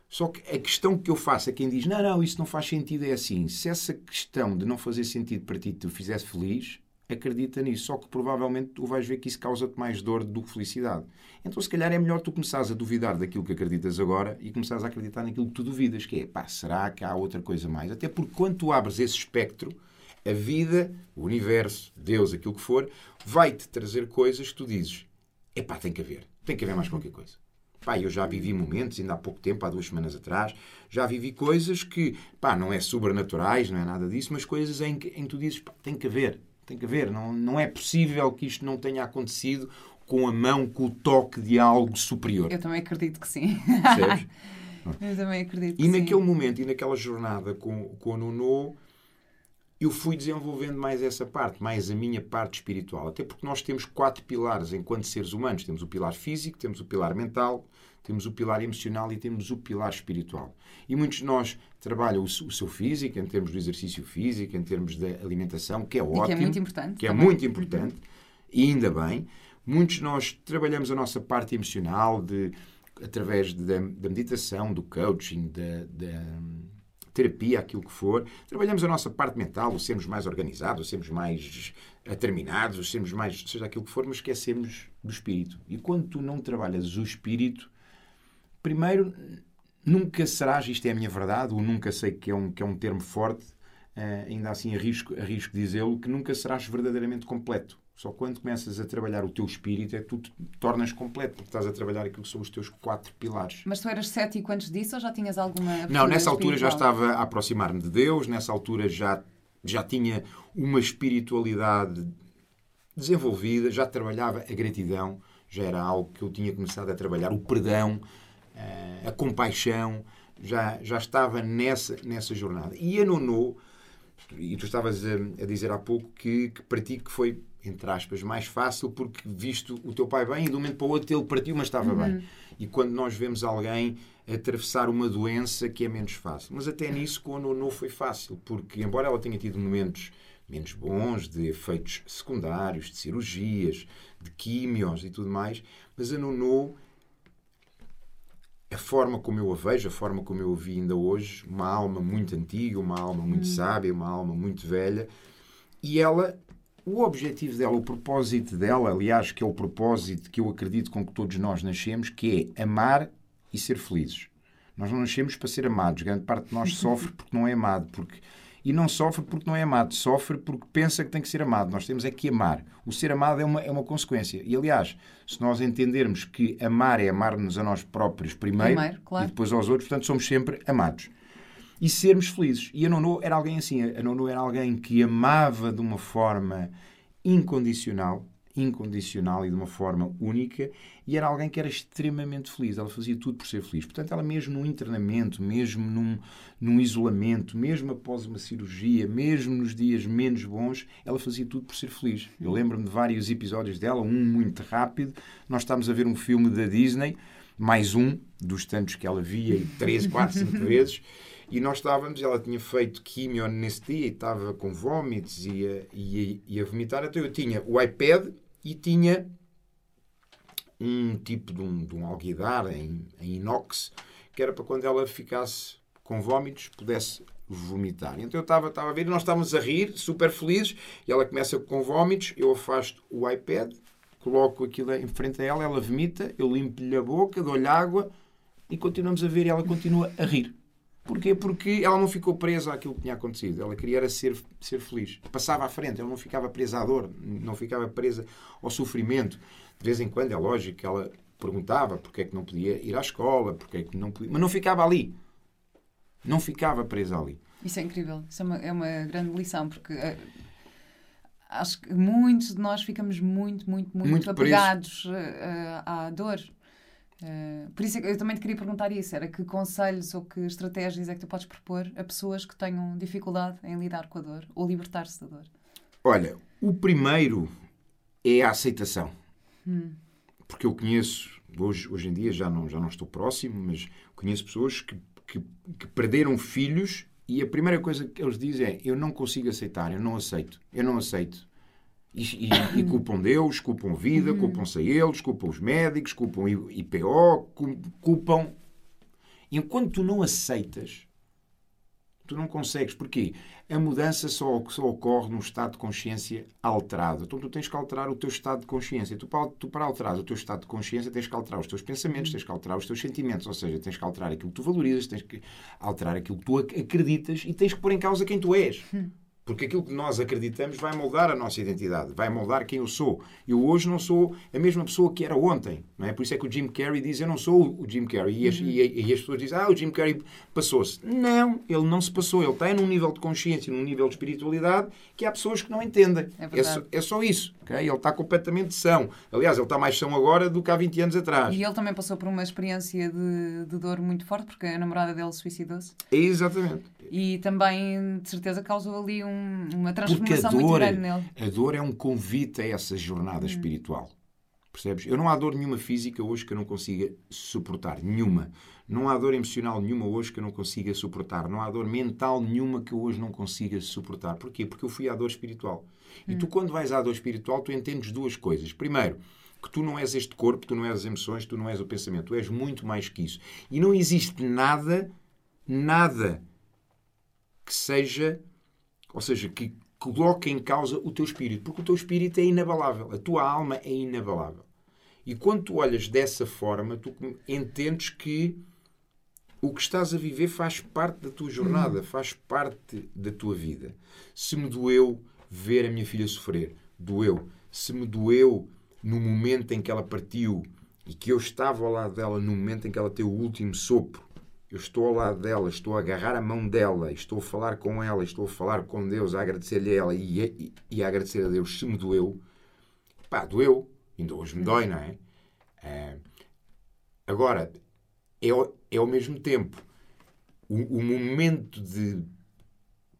Só que a questão que eu faço a quem diz, não, não, isso não faz sentido, é assim. Se essa questão de não fazer sentido para ti te fizesse feliz, acredita nisso. Só que provavelmente tu vais ver que isso causa-te mais dor do que felicidade. Então, se calhar, é melhor tu começares a duvidar daquilo que acreditas agora e começares a acreditar naquilo que tu duvidas, que é, pá, será que há outra coisa mais? Até porque quando tu abres esse espectro, a vida, o universo, Deus, aquilo que for, vai-te trazer coisas que tu dizes, é pá, tem que haver. Tem que haver mais qualquer coisa. Pá, eu já vivi momentos, ainda há pouco tempo, há duas semanas atrás, já vivi coisas que, pá, não é sobrenaturais, não é nada disso, mas coisas em que, em que tu dizes, pá, tem que haver, tem que haver. Não, não é possível que isto não tenha acontecido com a mão, com o toque de algo superior. Eu também acredito que sim. Percebes? eu também acredito que E naquele sim. momento e naquela jornada com, com a Nuno, eu fui desenvolvendo mais essa parte, mais a minha parte espiritual. Até porque nós temos quatro pilares enquanto seres humanos: temos o pilar físico, temos o pilar mental, temos o pilar emocional e temos o pilar espiritual. E muitos de nós trabalham o, seu físico, em termos do exercício físico, em termos da alimentação, que é ótimo. E que é muito importante. Que é muito importante, e ainda bem. Muitos de nós trabalhamos a nossa parte emocional de, através da, da meditação, do coaching, da, da terapia, aquilo que for. Trabalhamos a nossa parte mental, o sermos mais organizados, o sermos mais determinados, o sermos mais, seja aquilo que for, mas esquecemos do espírito. E quando tu não trabalhas o espírito, primeiro, nunca serás, isto é a minha verdade, ou nunca sei que é um, que é um termo forte, uh, ainda assim arrisco, arrisco dizê-lo, que nunca serás verdadeiramente completo. Só quando começas a trabalhar o teu espírito é que tu te tornas completo, porque estás a trabalhar aquilo que são os teus quatro pilares. Mas tu eras cético antes disso ou já tinhas alguma. Não, nessa altura já estava a aproximar-me de Deus, nessa altura já, já tinha uma espiritualidade desenvolvida, já trabalhava a gratidão, já era algo que eu tinha começado a trabalhar, o perdão, a compaixão, já, já estava nessa, nessa jornada. E a Nono, e tu estavas a, a dizer há pouco que, que para ti que foi entre aspas, mais fácil porque visto o teu pai bem e de um momento para o outro ele partiu, mas estava bem. E quando nós vemos alguém atravessar uma doença que é menos fácil. Mas até nisso com a Nono foi fácil, porque embora ela tenha tido momentos menos bons, de efeitos secundários, de cirurgias, de químios e tudo mais, mas a Nono a forma como eu a vejo, a forma como eu a vi ainda hoje, uma alma muito antiga, uma alma muito hum. sábia, uma alma muito velha, e ela, o objetivo dela, o propósito dela, aliás, que é o propósito que eu acredito com que todos nós nascemos, que é amar e ser felizes. Nós não nascemos para ser amados, grande parte de nós sofre porque não é amado, porque e não sofre porque não é amado, sofre porque pensa que tem que ser amado. Nós temos é que amar. O ser amado é uma, é uma consequência. E, aliás, se nós entendermos que amar é amar-nos a nós próprios primeiro, primeiro claro. e depois aos outros, portanto, somos sempre amados. E sermos felizes. E a Nono era alguém assim. A Nono era alguém que amava de uma forma incondicional, incondicional e de uma forma única, e era alguém que era extremamente feliz. Ela fazia tudo por ser feliz. Portanto, ela mesmo num internamento, mesmo num, num isolamento, mesmo após uma cirurgia, mesmo nos dias menos bons, ela fazia tudo por ser feliz. Eu lembro-me de vários episódios dela, um muito rápido. Nós estávamos a ver um filme da Disney, mais um dos tantos que ela via, três, quatro, cinco vezes. E nós estávamos, ela tinha feito quimio nesse dia e estava com vômitos e a, e, a, e a vomitar. Então eu tinha o iPad e tinha um tipo de um, de um alguidar em, em inox que era para quando ela ficasse com vômitos pudesse vomitar. Então eu estava, estava a ver e nós estávamos a rir, super felizes, e ela começa com vômitos, eu afasto o iPad, coloco aquilo em frente a ela, ela vomita, eu limpo-lhe a boca, dou-lhe água e continuamos a ver e ela continua a rir. Porquê? Porque ela não ficou presa àquilo que tinha acontecido. Ela queria era ser, ser feliz. Passava à frente, ela não ficava presa à dor, não ficava presa ao sofrimento. De vez em quando, é lógico que ela perguntava porque é que não podia ir à escola, porque é que não podia... Mas não ficava ali. Não ficava presa ali. Isso é incrível. Isso é uma, é uma grande lição, porque uh, acho que muitos de nós ficamos muito, muito, muito, muito apegados uh, à dor. Uh, por isso é eu também te queria perguntar isso: era que conselhos ou que estratégias é que tu podes propor a pessoas que tenham dificuldade em lidar com a dor ou libertar-se da dor? Olha, o primeiro é a aceitação. Hum. Porque eu conheço, hoje, hoje em dia já não, já não estou próximo, mas conheço pessoas que, que, que perderam filhos e a primeira coisa que eles dizem é: Eu não consigo aceitar, eu não aceito, eu não aceito. E, e, e, culpam Deus, culpam vida, uhum. culpam-se a eles, culpam os médicos, culpam IPO, culpam. Enquanto tu não aceitas, tu não consegues. Porquê? A mudança só, só ocorre num estado de consciência alterado. Então tu tens que alterar o teu estado de consciência. Tu para, tu, para alterar o teu estado de consciência, tens que alterar os teus pensamentos, tens que alterar os teus sentimentos. Ou seja, tens que alterar aquilo que tu valorizas, tens que alterar aquilo que tu acreditas e tens que pôr em causa quem tu és. Hum. Porque aquilo que nós acreditamos vai moldar a nossa identidade, vai moldar quem eu sou. Eu hoje não sou a mesma pessoa que era ontem. Não é? Por isso é que o Jim Carrey diz: Eu não sou o Jim Carrey. E as, uhum. e, e as pessoas dizem: Ah, o Jim Carrey passou-se. Não, ele não se passou. Ele está num nível de consciência, num nível de espiritualidade que há pessoas que não entendem. É, é, só, é só, isso. Okay? Ele está completamente são. Aliás, ele está mais são agora do que há 20 anos atrás. E ele também passou por uma experiência de, de dor muito forte, porque a namorada dele suicidou-se. Exatamente. E também, de certeza, causou ali um, uma transformação dor, muito grande nele. A dor é um convite a essa jornada hum. espiritual. Percebes? Eu não há dor nenhuma física hoje que eu não consiga suportar. Nenhuma. Não há dor emocional nenhuma hoje que eu não consiga suportar. Não há dor mental nenhuma que eu hoje não consiga suportar. Porquê? Porque eu fui à dor espiritual. E tu, hum. quando vais à dor espiritual, tu entendes duas coisas. Primeiro, que tu não és este corpo, tu não és as emoções, tu não és o pensamento. Tu és muito mais que isso. E não existe nada, nada que seja, ou seja, que coloque em causa o teu espírito, porque o teu espírito é inabalável, a tua alma é inabalável. E quando tu olhas dessa forma, tu entendes que o que estás a viver faz parte da tua jornada, faz parte da tua vida. Se me doeu ver a minha filha sofrer, doeu. Se me doeu no momento em que ela partiu e que eu estava ao lado dela no momento em que ela teve o último sopro, eu estou ao lado dela, estou a agarrar a mão dela, estou a falar com ela, estou a falar com Deus, a agradecer-lhe a ela e, e, e, a agradecer a Deus se me doeu. Pá, doeu. Ainda hoje me dói, não é? é agora, é, é ao mesmo tempo o, o momento de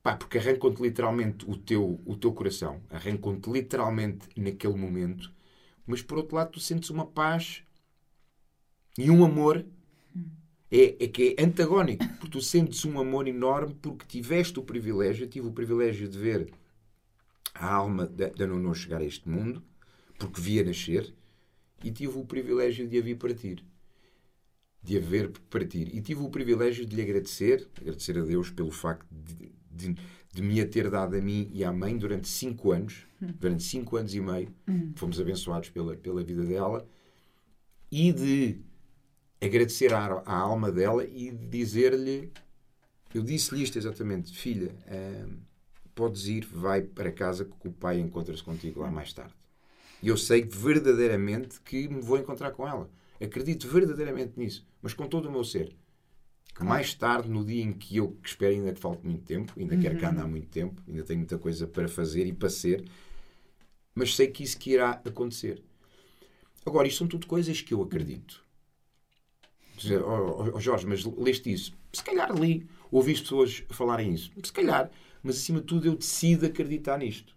Pá, porque arrancam-te literalmente o teu, o teu coração, arrancam-te literalmente naquele momento, mas por outro lado tu sentes uma paz e um amor é, é que é antagónico, porque tu sentes um amor enorme porque tiveste o privilégio, eu tive o privilégio de ver a alma da, da Nono chegar a este mundo, porque via nascer, e tive o privilégio de a vir partir. De a ver partir. E tive o privilégio de lhe agradecer, agradecer a Deus pelo facto de, de, de me a ter dado a mim e à mãe durante cinco anos, durante cinco anos e meio, fomos abençoados pela, pela vida dela, e de agradecer à, à alma dela e dizer-lhe, eu disse-lhe isto exatamente, filha, hum, podes ir, vai para casa que o pai encontra-se contigo lá mais tarde. E eu sei verdadeiramente que me vou encontrar com ela. Acredito verdadeiramente nisso, mas com todo o meu ser. Que mais tarde, no dia em que eu que espero ainda que falte muito tempo, ainda quero que ande há muito tempo, ainda tenho muita coisa para fazer e para ser, mas sei que isso que irá acontecer. Agora, isto são tudo coisas que eu acredito. Dizer, oh, oh, Jorge, mas leste isso? Se calhar li, ouvi pessoas falarem isso. Se calhar, mas acima de tudo eu decido acreditar nisto.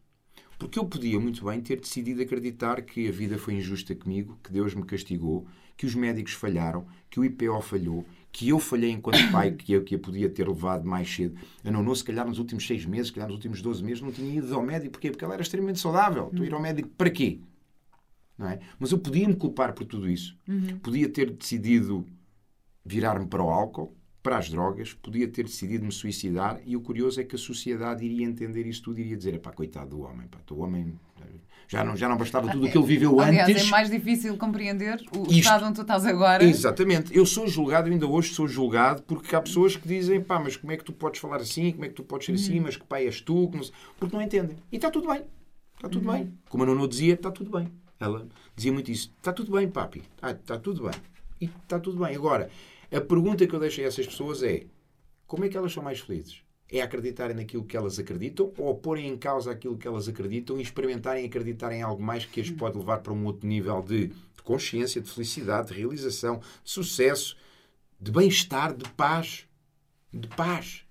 Porque eu podia muito bem ter decidido acreditar que a vida foi injusta comigo, que Deus me castigou, que os médicos falharam, que o IPO falhou, que eu falhei enquanto pai, que eu, que eu podia ter levado mais cedo. A Nono, se calhar nos últimos seis meses, se calhar nos últimos 12 meses, não tinha ido ao médico. Porquê? Porque ela era extremamente saudável. Estou a ir ao médico para quê? Não é? Mas eu podia me culpar por tudo isso. Podia ter decidido virar-me para o álcool, para as drogas, podia ter decidido me suicidar e o curioso é que a sociedade iria entender isso tudo e iria dizer, pá, coitado do homem, pá, o homem já não, já não bastava tudo o que ele viveu Aliás, antes. é mais difícil compreender o Isto- estado onde tu estás agora. Exatamente. Eu sou julgado, ainda hoje sou julgado, porque há pessoas que dizem, pá, mas como é que tu podes falar assim, como é que tu podes ser assim, mas que pai és tu, não porque não entendem. E está tudo bem. Está tudo bem. Como a Nono dizia, está tudo bem. Ela dizia muito isso. Está tudo bem, papi. Está, está tudo bem. E está tudo bem. Agora, a pergunta que eu deixo a essas pessoas é, como é que elas são mais felizes? É acreditarem naquilo que elas acreditam ou porem em causa aquilo que elas acreditam e experimentarem acreditar em algo mais que as pode levar para um outro nível de, de consciência, de felicidade, de realização, de sucesso, de bem-estar, de paz. De paz.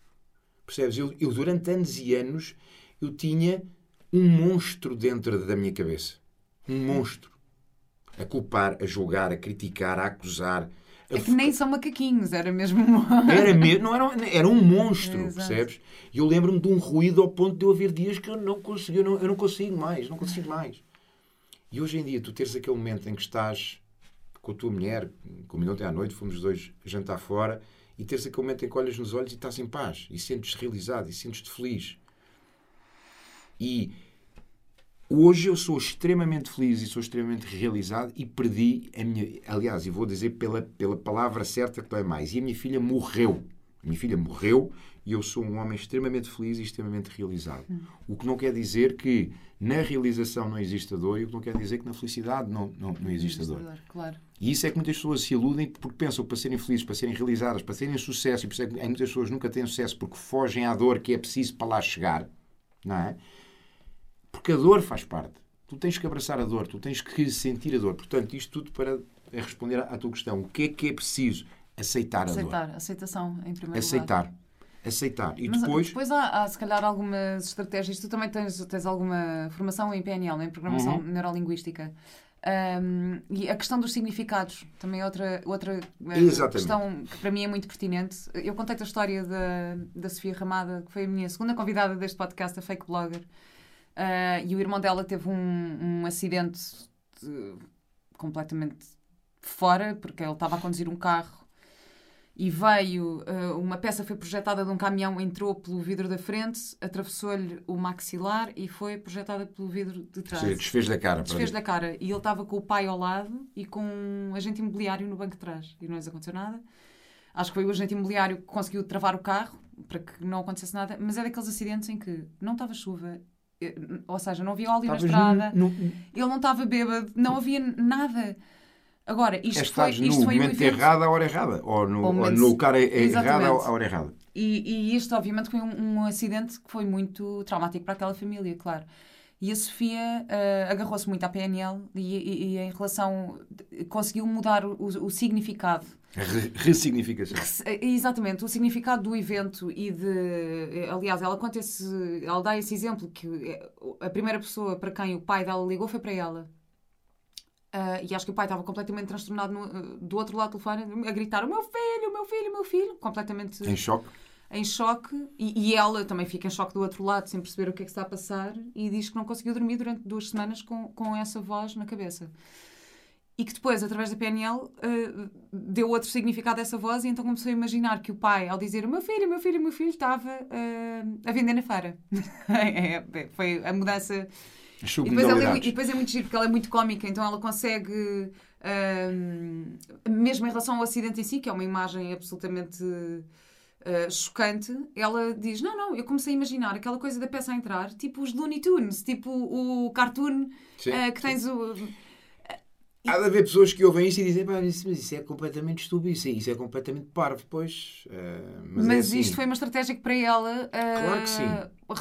Percebes? Eu, eu, durante anos e anos, eu tinha um monstro dentro da minha cabeça. Um monstro. A culpar, a julgar, a criticar, a acusar. É que nem são macaquinhos, era mesmo uma... era mesmo, não era, era um monstro, Exato. percebes? E eu lembro-me de um ruído ao ponto de eu haver dias que eu não consigo, eu não, eu não consigo mais, não consigo mais. E hoje em dia, tu teres aquele momento em que estás com a tua mulher, combinou ontem à noite, fomos os dois jantar fora, e teres aquele momento em que olhas nos olhos e estás em paz, e sentes-te realizado, e sentes-te feliz. E hoje eu sou extremamente feliz e sou extremamente realizado e perdi a minha. Aliás, e vou dizer pela, pela palavra certa que é mais. E a minha filha morreu. A minha filha morreu e eu sou um homem extremamente feliz e extremamente realizado. O que não quer dizer que na realização não exista dor e o que não quer dizer que na felicidade não, não, não exista dor. Claro. E isso é que muitas pessoas se iludem porque pensam que para serem felizes, para serem realizadas, para terem sucesso, e por isso é que muitas pessoas nunca têm sucesso porque fogem à dor que é preciso para lá chegar, não é? Porque a dor faz parte. Tu tens que abraçar a dor, tu tens que sentir a dor. Portanto, isto tudo para responder à tua questão. O que é que é preciso? Aceitar a dor. Aceitar, aceitação em primeiro lugar. Aceitar. Aceitar. E Mas depois. depois há, há, se calhar, algumas estratégias. Tu também tens, tens alguma formação em PNL, em Programação Uhum. Neurolinguística. Um, e a questão dos significados também é outra, outra eh, Exatamente. questão que para mim é muito pertinente. Eu contei-te a história da, da Sofia Ramada, que foi a minha segunda convidada deste podcast, a Fake Blogger. Ah, e o irmão dela teve um, um acidente de- completamente fora, porque ele estava a conduzir um carro e veio, eh, uma peça foi projetada de um caminhão, entrou pelo vidro da frente, atravessou-lhe o maxilar e foi projetada pelo vidro de trás. Se desfez da cara. Desfez da cara. E ele estava com o pai ao lado e com um agente imobiliário no banco de trás. E não lhes aconteceu nada. Acho que foi o agente imobiliário que conseguiu travar o carro para que não acontecesse nada. Mas é daqueles acidentes em que não estava chuva, ou seja, não havia óleo na Estavas estrada, no- no- ele não estava bêbado, não havia nada. Agora, isto é foi, estás isto no foi um momento evento... errado à hora errada. Ou no, Ou ou momento- no cara errado à hora errada. E, e isto, obviamente, foi um, um acidente que foi muito traumático para aquela família, claro. E a Sofia uh, agarrou-se muito à PNL e, e, e, em relação. conseguiu mudar o, o significado. Re ressignificação. Exatamente, o significado do evento e de. Aliás, ela conta esse. Ela dá esse exemplo que a primeira pessoa para quem o pai dela ligou foi para ela. Uh, e acho que o pai estava completamente transtornado no, do outro lado do telefone a gritar: O meu filho, o meu filho, o meu filho. Completamente. Em choque em choque e, e, ela também fica em choque do outro lado sem perceber o que é que está a passar e diz que não conseguiu dormir durante duas semanas com, com essa voz na cabeça. E que depois, através da PNL, uh, eh, deu outro significado a essa voz e então começou a imaginar que o pai, ao dizer o meu filho, meu filho, meu filho, estava uh, a vender na feira. É, é, foi a mudança. E depois, é, e depois é muito giro, porque ela é muito cómica, então ela consegue, uh, mesmo em relação ao acidente em si, que é uma imagem absolutamente uh, chocante, ela diz: Não, não, eu comecei a imaginar aquela coisa da peça a entrar, tipo os Looney Tunes, tipo o cartoon sim, uh, que tens o. Há de haver pessoas que ouvem isso e dizem, mas isso é completamente estúpido, isso é, isso é completamente parvo, pois. Uh, mas, mas é assim. isto foi uma estratégia que para ela uh, claro que sim.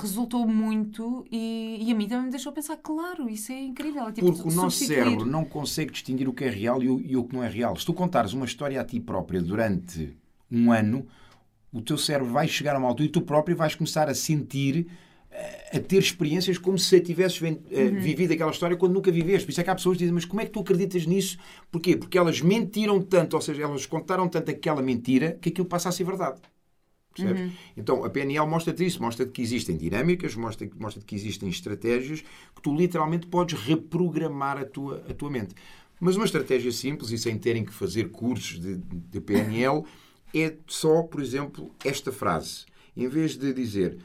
resultou muito e, e, a mim também me deixou pensar, claro, isso é incrível. É tipo, Porque o nosso cérebro não consegue distinguir o que é real e o, e o que não é real. Se tu contares uma história a ti própria durante um ano, o teu cérebro vai chegar a uma altura e tu próprio vais começar a sentir eh, a ter experiências como se tivesses eh, uhum. vivido aquela história quando nunca viveste. Por isso é que há pessoas que dizem, mas como é que tu acreditas nisso? Porquê? Porque elas mentiram tanto, ou seja, elas contaram tanto aquela mentira que aquilo passa a ser verdade. Uhum. Então, a PNL mostra-te isso, mostra-te que existem dinâmicas, mostra-te mostra que existem estratégias que tu literalmente podes reprogramar a tua, a tua mente. Mas uma estratégia simples e sem terem que fazer cursos de, de PNL é só, por exemplo, esta frase. Em vez de dizer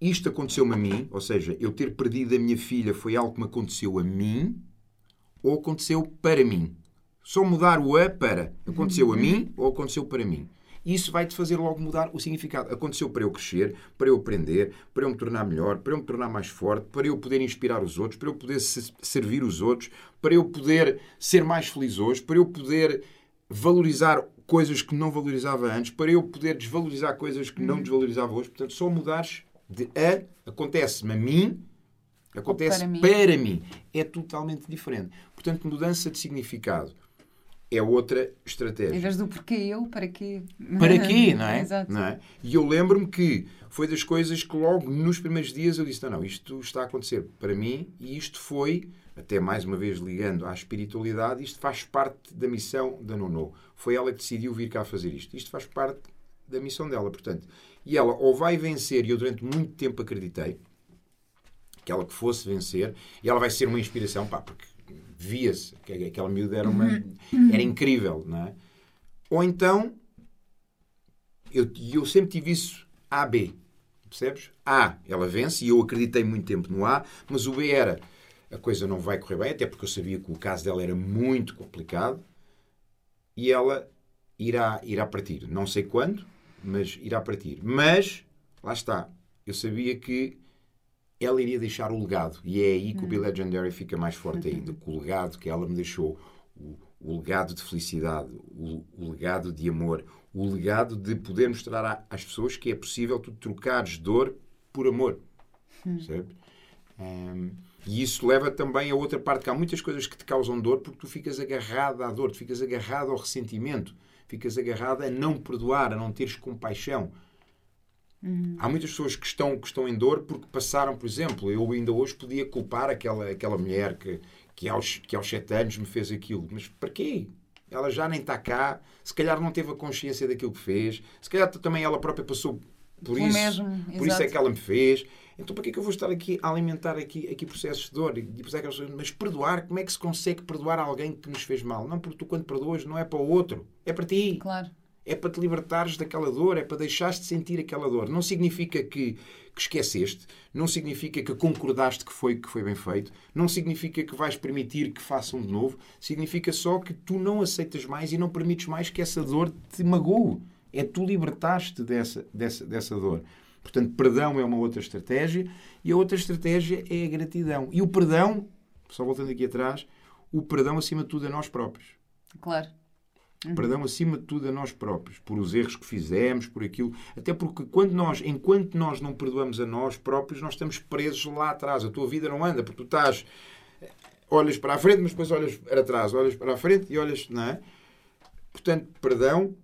isto aconteceu-me a mim, ou seja, eu ter perdido a minha filha foi algo que me aconteceu a mim, ou aconteceu para mim. Só mudar o a para aconteceu a mim ou aconteceu para mim. Isso vai-te fazer logo mudar o significado. Aconteceu para eu crescer, para eu aprender, para eu me tornar melhor, para eu me tornar mais forte, para eu poder inspirar os outros, para eu poder servir os outros, para eu poder ser mais feliz hoje, para eu poder valorizar coisas que não valorizava antes, para eu poder desvalorizar coisas que não uhum. desvalorizava hoje. Portanto, só mudares de a, acontece-me a mim, acontece para mim. para mim. É totalmente diferente. Portanto, mudança de significado é outra estratégia. Em vez do porquê eu, para quê? Para quê, não é? Exato. Não é? E eu lembro-me que foi das coisas que logo nos primeiros dias eu disse: não, não, isto está a acontecer para mim e isto foi até mais uma vez ligando à espiritualidade, isto faz parte da missão da Nono. Foi ela que decidiu vir cá fazer isto. Isto faz parte da missão dela, portanto. E ela ou vai vencer, e eu durante muito tempo acreditei que ela que fosse vencer, e ela vai ser uma inspiração, pá, porque via-se que aquela miúda era, uma, era incrível, não é? Ou então, eu, eu sempre tive isso A-B, percebes? A, ela vence, e eu acreditei muito tempo no A, mas o B era a coisa não vai correr bem, até porque eu sabia que o caso dela era muito complicado e ela irá, irá partir. Não sei quando, mas irá partir. Mas, lá está, eu sabia que ela iria deixar o legado. E é aí que o Be hum. Legendary fica mais forte ainda. Com o legado que ela me deixou. O, o legado de felicidade, o, o, legado de amor, o legado de poder mostrar a, às pessoas que é possível tu trocares dor por amor. Hum. Sabe? Um, e isso leva também a outra parte, que há muitas coisas que te causam dor porque tu ficas agarrado à dor, tu ficas agarrado ao ressentimento, ficas agarrado a não perdoar, a não teres compaixão. Uhum. Há muitas pessoas que estão, que estão em dor porque passaram, por exemplo, eu ainda hoje podia culpar aquela, aquela mulher que, que, aos, que aos sete anos me fez aquilo. Mas para quê? Ela já nem está cá, se calhar não teve a consciência daquilo que fez, se calhar também ela própria passou por isso. Mesmo, por isso é que ela me fez. Então, para que é que eu vou estar aqui a alimentar aqui, aqui processos de dor? E, mas perdoar, como é que se consegue perdoar alguém que nos fez mal? Não, porque tu, quando perdoas, não é para o outro, é para ti. Claro. É para te libertares daquela dor, é para deixares de sentir aquela dor. Não significa que, que esqueceste, não significa que concordaste que foi, que foi bem feito, não significa que vais permitir que façam de novo, significa só que tu não aceitas mais e não permites mais que essa dor te magoe. É tu libertaste dessa, dessa, dessa dor. Portanto, perdão é uma outra estratégia e a outra estratégia é a gratidão. E o perdão, só voltando aqui atrás, o perdão acima de tudo a nós próprios. Claro. Perdão acima de tudo a nós próprios, por os erros que fizemos, por aquilo. Até porque quando nós, enquanto nós não perdoamos a nós próprios, nós estamos presos lá atrás. A tua vida não anda, porque tu estás. Olhas para a frente, mas depois olhas para trás, olhas para a frente e olhas. Não é? Portanto, perdão,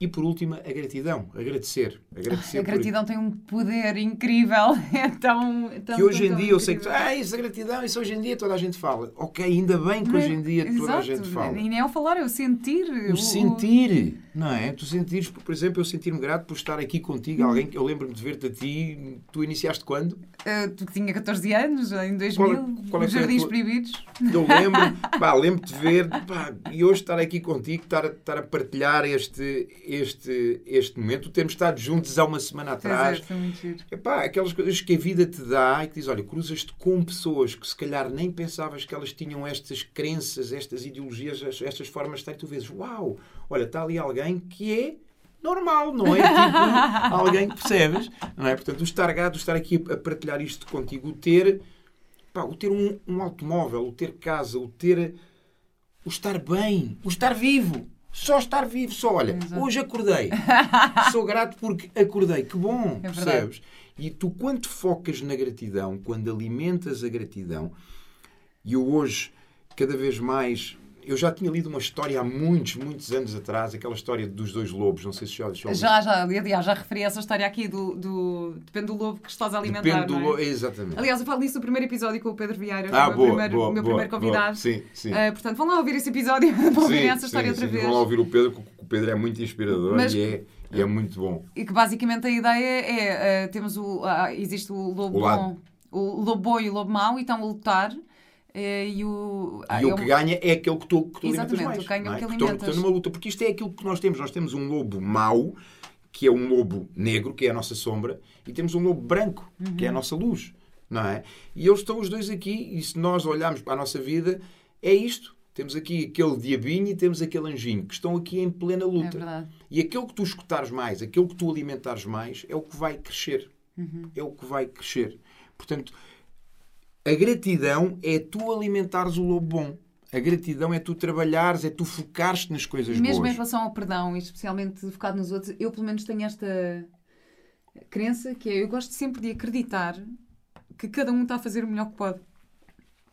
e por último, a gratidão, agradecer. agradecer a gratidão por... tem um poder incrível. É tão, tão que hoje em dia eu sei que ah, isso a gratidão, isso hoje em dia toda a gente fala. Ok, ainda bem que hoje em dia toda Exato. a gente fala. E nem é o falar, é o sentir. O, o sentir, não é? Tu sentires, por exemplo, eu sentir-me grato por estar aqui contigo. Alguém que eu lembro-me de ver-te a ti. Tu iniciaste quando? Uh, tu tinha 14 anos, em 2000, qual, qual é Jardins tua... Proibidos. Eu lembro, pá, lembro-te de ver pá, e hoje estar aqui contigo, estar, estar a partilhar este este, este momento, termos estado juntos há uma semana atrás. É, Epá, aquelas coisas que a vida te dá e que diz: olha, cruzas-te com pessoas que se calhar nem pensavas que elas tinham estas crenças, estas ideologias, estas formas de estar, e tu vês: uau, olha, está ali alguém que é normal, não é? Tipo, alguém que percebes, não é? Portanto, o estar gato, o estar aqui a partilhar isto contigo, o ter, pá, o ter um, um automóvel, o ter casa, o ter. o estar bem, o estar vivo. Só estar vivo, só olha, Exato. hoje acordei. Sou grato porque acordei. Que bom, é percebes? E tu, quando focas na gratidão, quando alimentas a gratidão, e eu hoje, cada vez mais, eu já tinha lido uma história há muitos, muitos anos atrás, aquela história dos dois lobos, não sei se já Já, já, já aliás, já referi essa história aqui do, do, Depende do lobo que estás a alimentar. Depende do é? lobo, exatamente. Aliás, eu falo nisso no primeiro episódio com o Pedro Vieira, ah, o boa, primeiro, boa, meu boa, primeiro convidado. Sim, sim. Uh, portanto, vão lá ouvir esse episódio para ouvir essa história sim, outra vez. Vão lá ouvir o Pedro, porque o Pedro é muito inspirador Mas, e é. E é muito bom. E que basicamente a ideia é: uh, temos o, uh, existe o lobo o bom, o lobo bom e o lobo mau, e estão a lutar e o, e o que ganha é aquele que tu, que tu alimentas mais. O que ganha é o que alimentas. numa luta, porque isto é aquilo que nós temos. Nós temos um lobo mau, que é um lobo negro, que é a nossa sombra, e temos um lobo branco, uhum. que é a nossa luz. Não é? E eles estão os dois aqui, e se nós olharmos para a nossa vida, é isto. Temos aqui aquele diabinho e temos aquele anjinho que estão aqui em plena luta. É e aquele que tu escutares mais, aquele que tu alimentares mais, é o que vai crescer. Uhum. É o que vai crescer. Portanto, a gratidão é tu alimentares o lobo bom. A gratidão é tu trabalhares, é tu focares-te nas coisas e mesmo boas. em relação ao perdão, e especialmente focado nos outros, eu pelo menos tenho esta crença que é, eu gosto sempre de acreditar que cada um está a fazer o melhor que pode.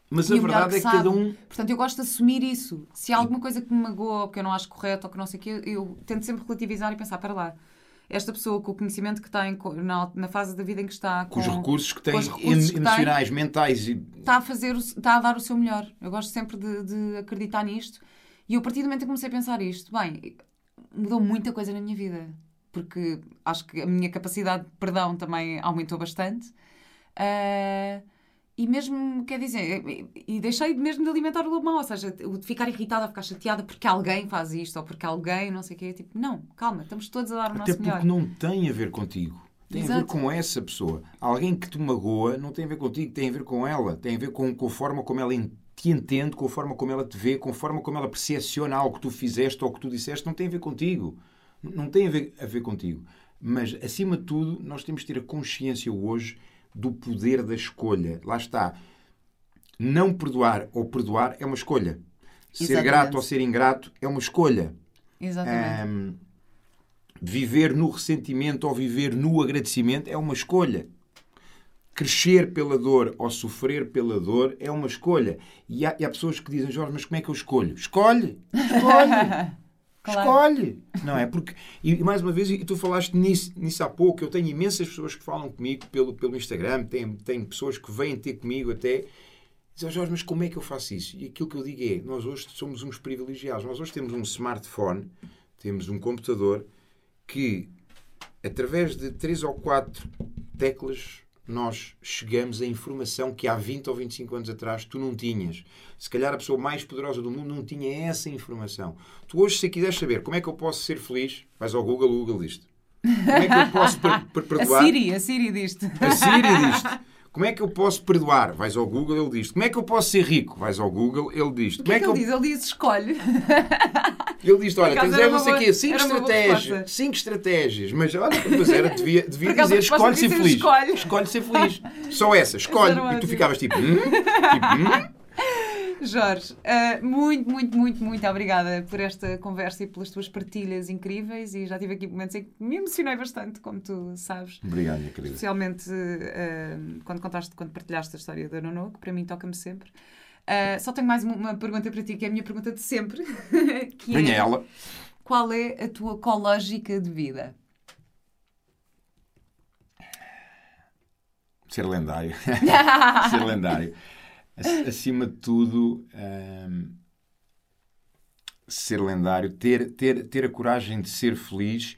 Mas a verdade que é que cada um. Portanto, eu gosto de assumir isso. Se há alguma coisa que me magoa ou que eu não acho correto ou que não sei o quê, eu tento sempre relativizar e pensar, para lá esta pessoa com o conhecimento que tem na, na fase da vida em que está, com, com os recursos que tem recursos emocionais, tem, mentais e está a fazer, está a dar o seu melhor. Eu gosto sempre de, de acreditar nisto. E eu, a partir do momento em que comecei a pensar isto, bem, mudou muita coisa na minha vida. Porque acho que a minha capacidade de perdão também aumentou bastante. Uh, e mesmo, quer dizer, e deixei mesmo de alimentar o lobo mau, ou seja, o de ficar irritada, ficar chateada porque alguém faz isto ou porque alguém não sei o quê. Tipo, não, calma, estamos todos a dar o Até nosso melhor. Até porque não tem a ver contigo. Tem Exato. a ver com essa pessoa. Alguém que te magoa não tem a ver contigo, tem a ver com ela. Tem a ver com, com a forma como ela te entende, com a forma como ela te vê, com a forma como ela percepciona algo que tu fizeste ou que tu disseste. Não tem a ver contigo. Não tem a ver, a ver contigo. Mas, acima de tudo, nós temos de ter a consciência hoje do poder da escolha. Lá está. Não perdoar ou perdoar é uma escolha. Exatamente. Ser grato ou ser ingrato é uma escolha. Exatamente. Um, viver no ressentimento ou viver no agradecimento é uma escolha. Crescer pela dor ou sofrer pela dor é uma escolha. E há, e há pessoas que dizem, Jorge, mas como é que eu escolho? Escolhe! Escolhe! Claro. Escolhe! Não é? Porque, e mais uma vez, e tu falaste nisso, nisso há pouco, eu tenho imensas pessoas que falam comigo pelo, pelo Instagram, tem, tem pessoas que vêm ter comigo até. Dizem, Jorge, mas como é que eu faço isso? E aquilo que eu digo é: nós hoje somos uns privilegiados. Nós hoje temos um smartphone, temos um computador que, através de três ou quatro teclas, nós chegamos à informação que há 20 ou 25 anos atrás tu não tinhas. Se calhar a pessoa mais poderosa do mundo não tinha essa informação. Tu hoje, se quiseres saber como é que eu posso ser feliz, vais ao Google, o Google diz Como é que eu posso per per perdoar? A Siri, a Siri diz-te. A Siri diz-te. Como é que eu posso perdoar? Vais ao Google, ele diz. Como é que eu posso ser rico? Vais ao Google, ele diz. O que, é que, é que ele diz? Ele diz, escolhe. Ele diz, olha, tens é não sei o quê, cinco estratégias. Cinco estratégias. Mas olha, mas era, devia, devia dizer, escolhe ser feliz. Escolhe. escolhe ser feliz. Só essa, escolhe. E tu ficavas tipo, hum? tipo hum? Jorge, uh, muito, muito, muito, muito obrigada por esta conversa e pelas tuas partilhas incríveis. E já tive aqui momentos em que me emocionei bastante, como tu sabes. Obrigado, minha querida. Especialmente uh, quando contaste, quando partilhaste a história da Nono, que para mim toca-me sempre. Uh, só tenho mais uma, pergunta para ti, que é a minha pergunta de sempre. que Venha é, ela. Qual é a tua ecológica de vida? Ser lendário. Ser lendário. Acima de tudo, um, ser lendário, ter, ter, ter a coragem de ser feliz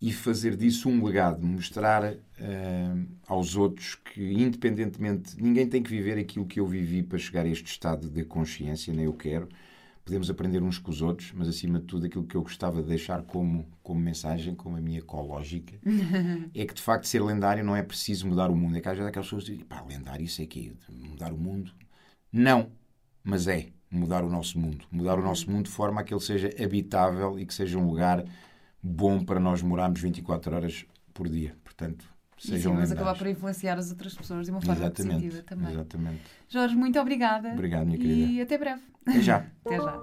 e fazer disso um legado, mostrar uh, aos outros que, independentemente, ninguém tem que viver aquilo que eu vivi para chegar a este estado de consciência, nem eu quero. Podemos aprender uns com os outros, mas acima de tudo, aquilo que eu gostava de deixar como, como mensagem, como a minha ecológica, é que de facto ser lendário não é preciso mudar o mundo. É que às vezes aquelas pessoas dizem, pá, lendário, isso é que mudar o mundo. Não, mas é mudar o nosso mundo. Mudar o nosso mundo de forma a que ele seja habitável e que seja um lugar bom para nós morarmos 24 horas por dia. Portanto, sejam sim, mas acabar por influenciar as outras pessoas de uma forma exatamente, positiva também. Exatamente. Jorge, muito obrigada. Obrigado, minha querida. E até breve. Até já. até já.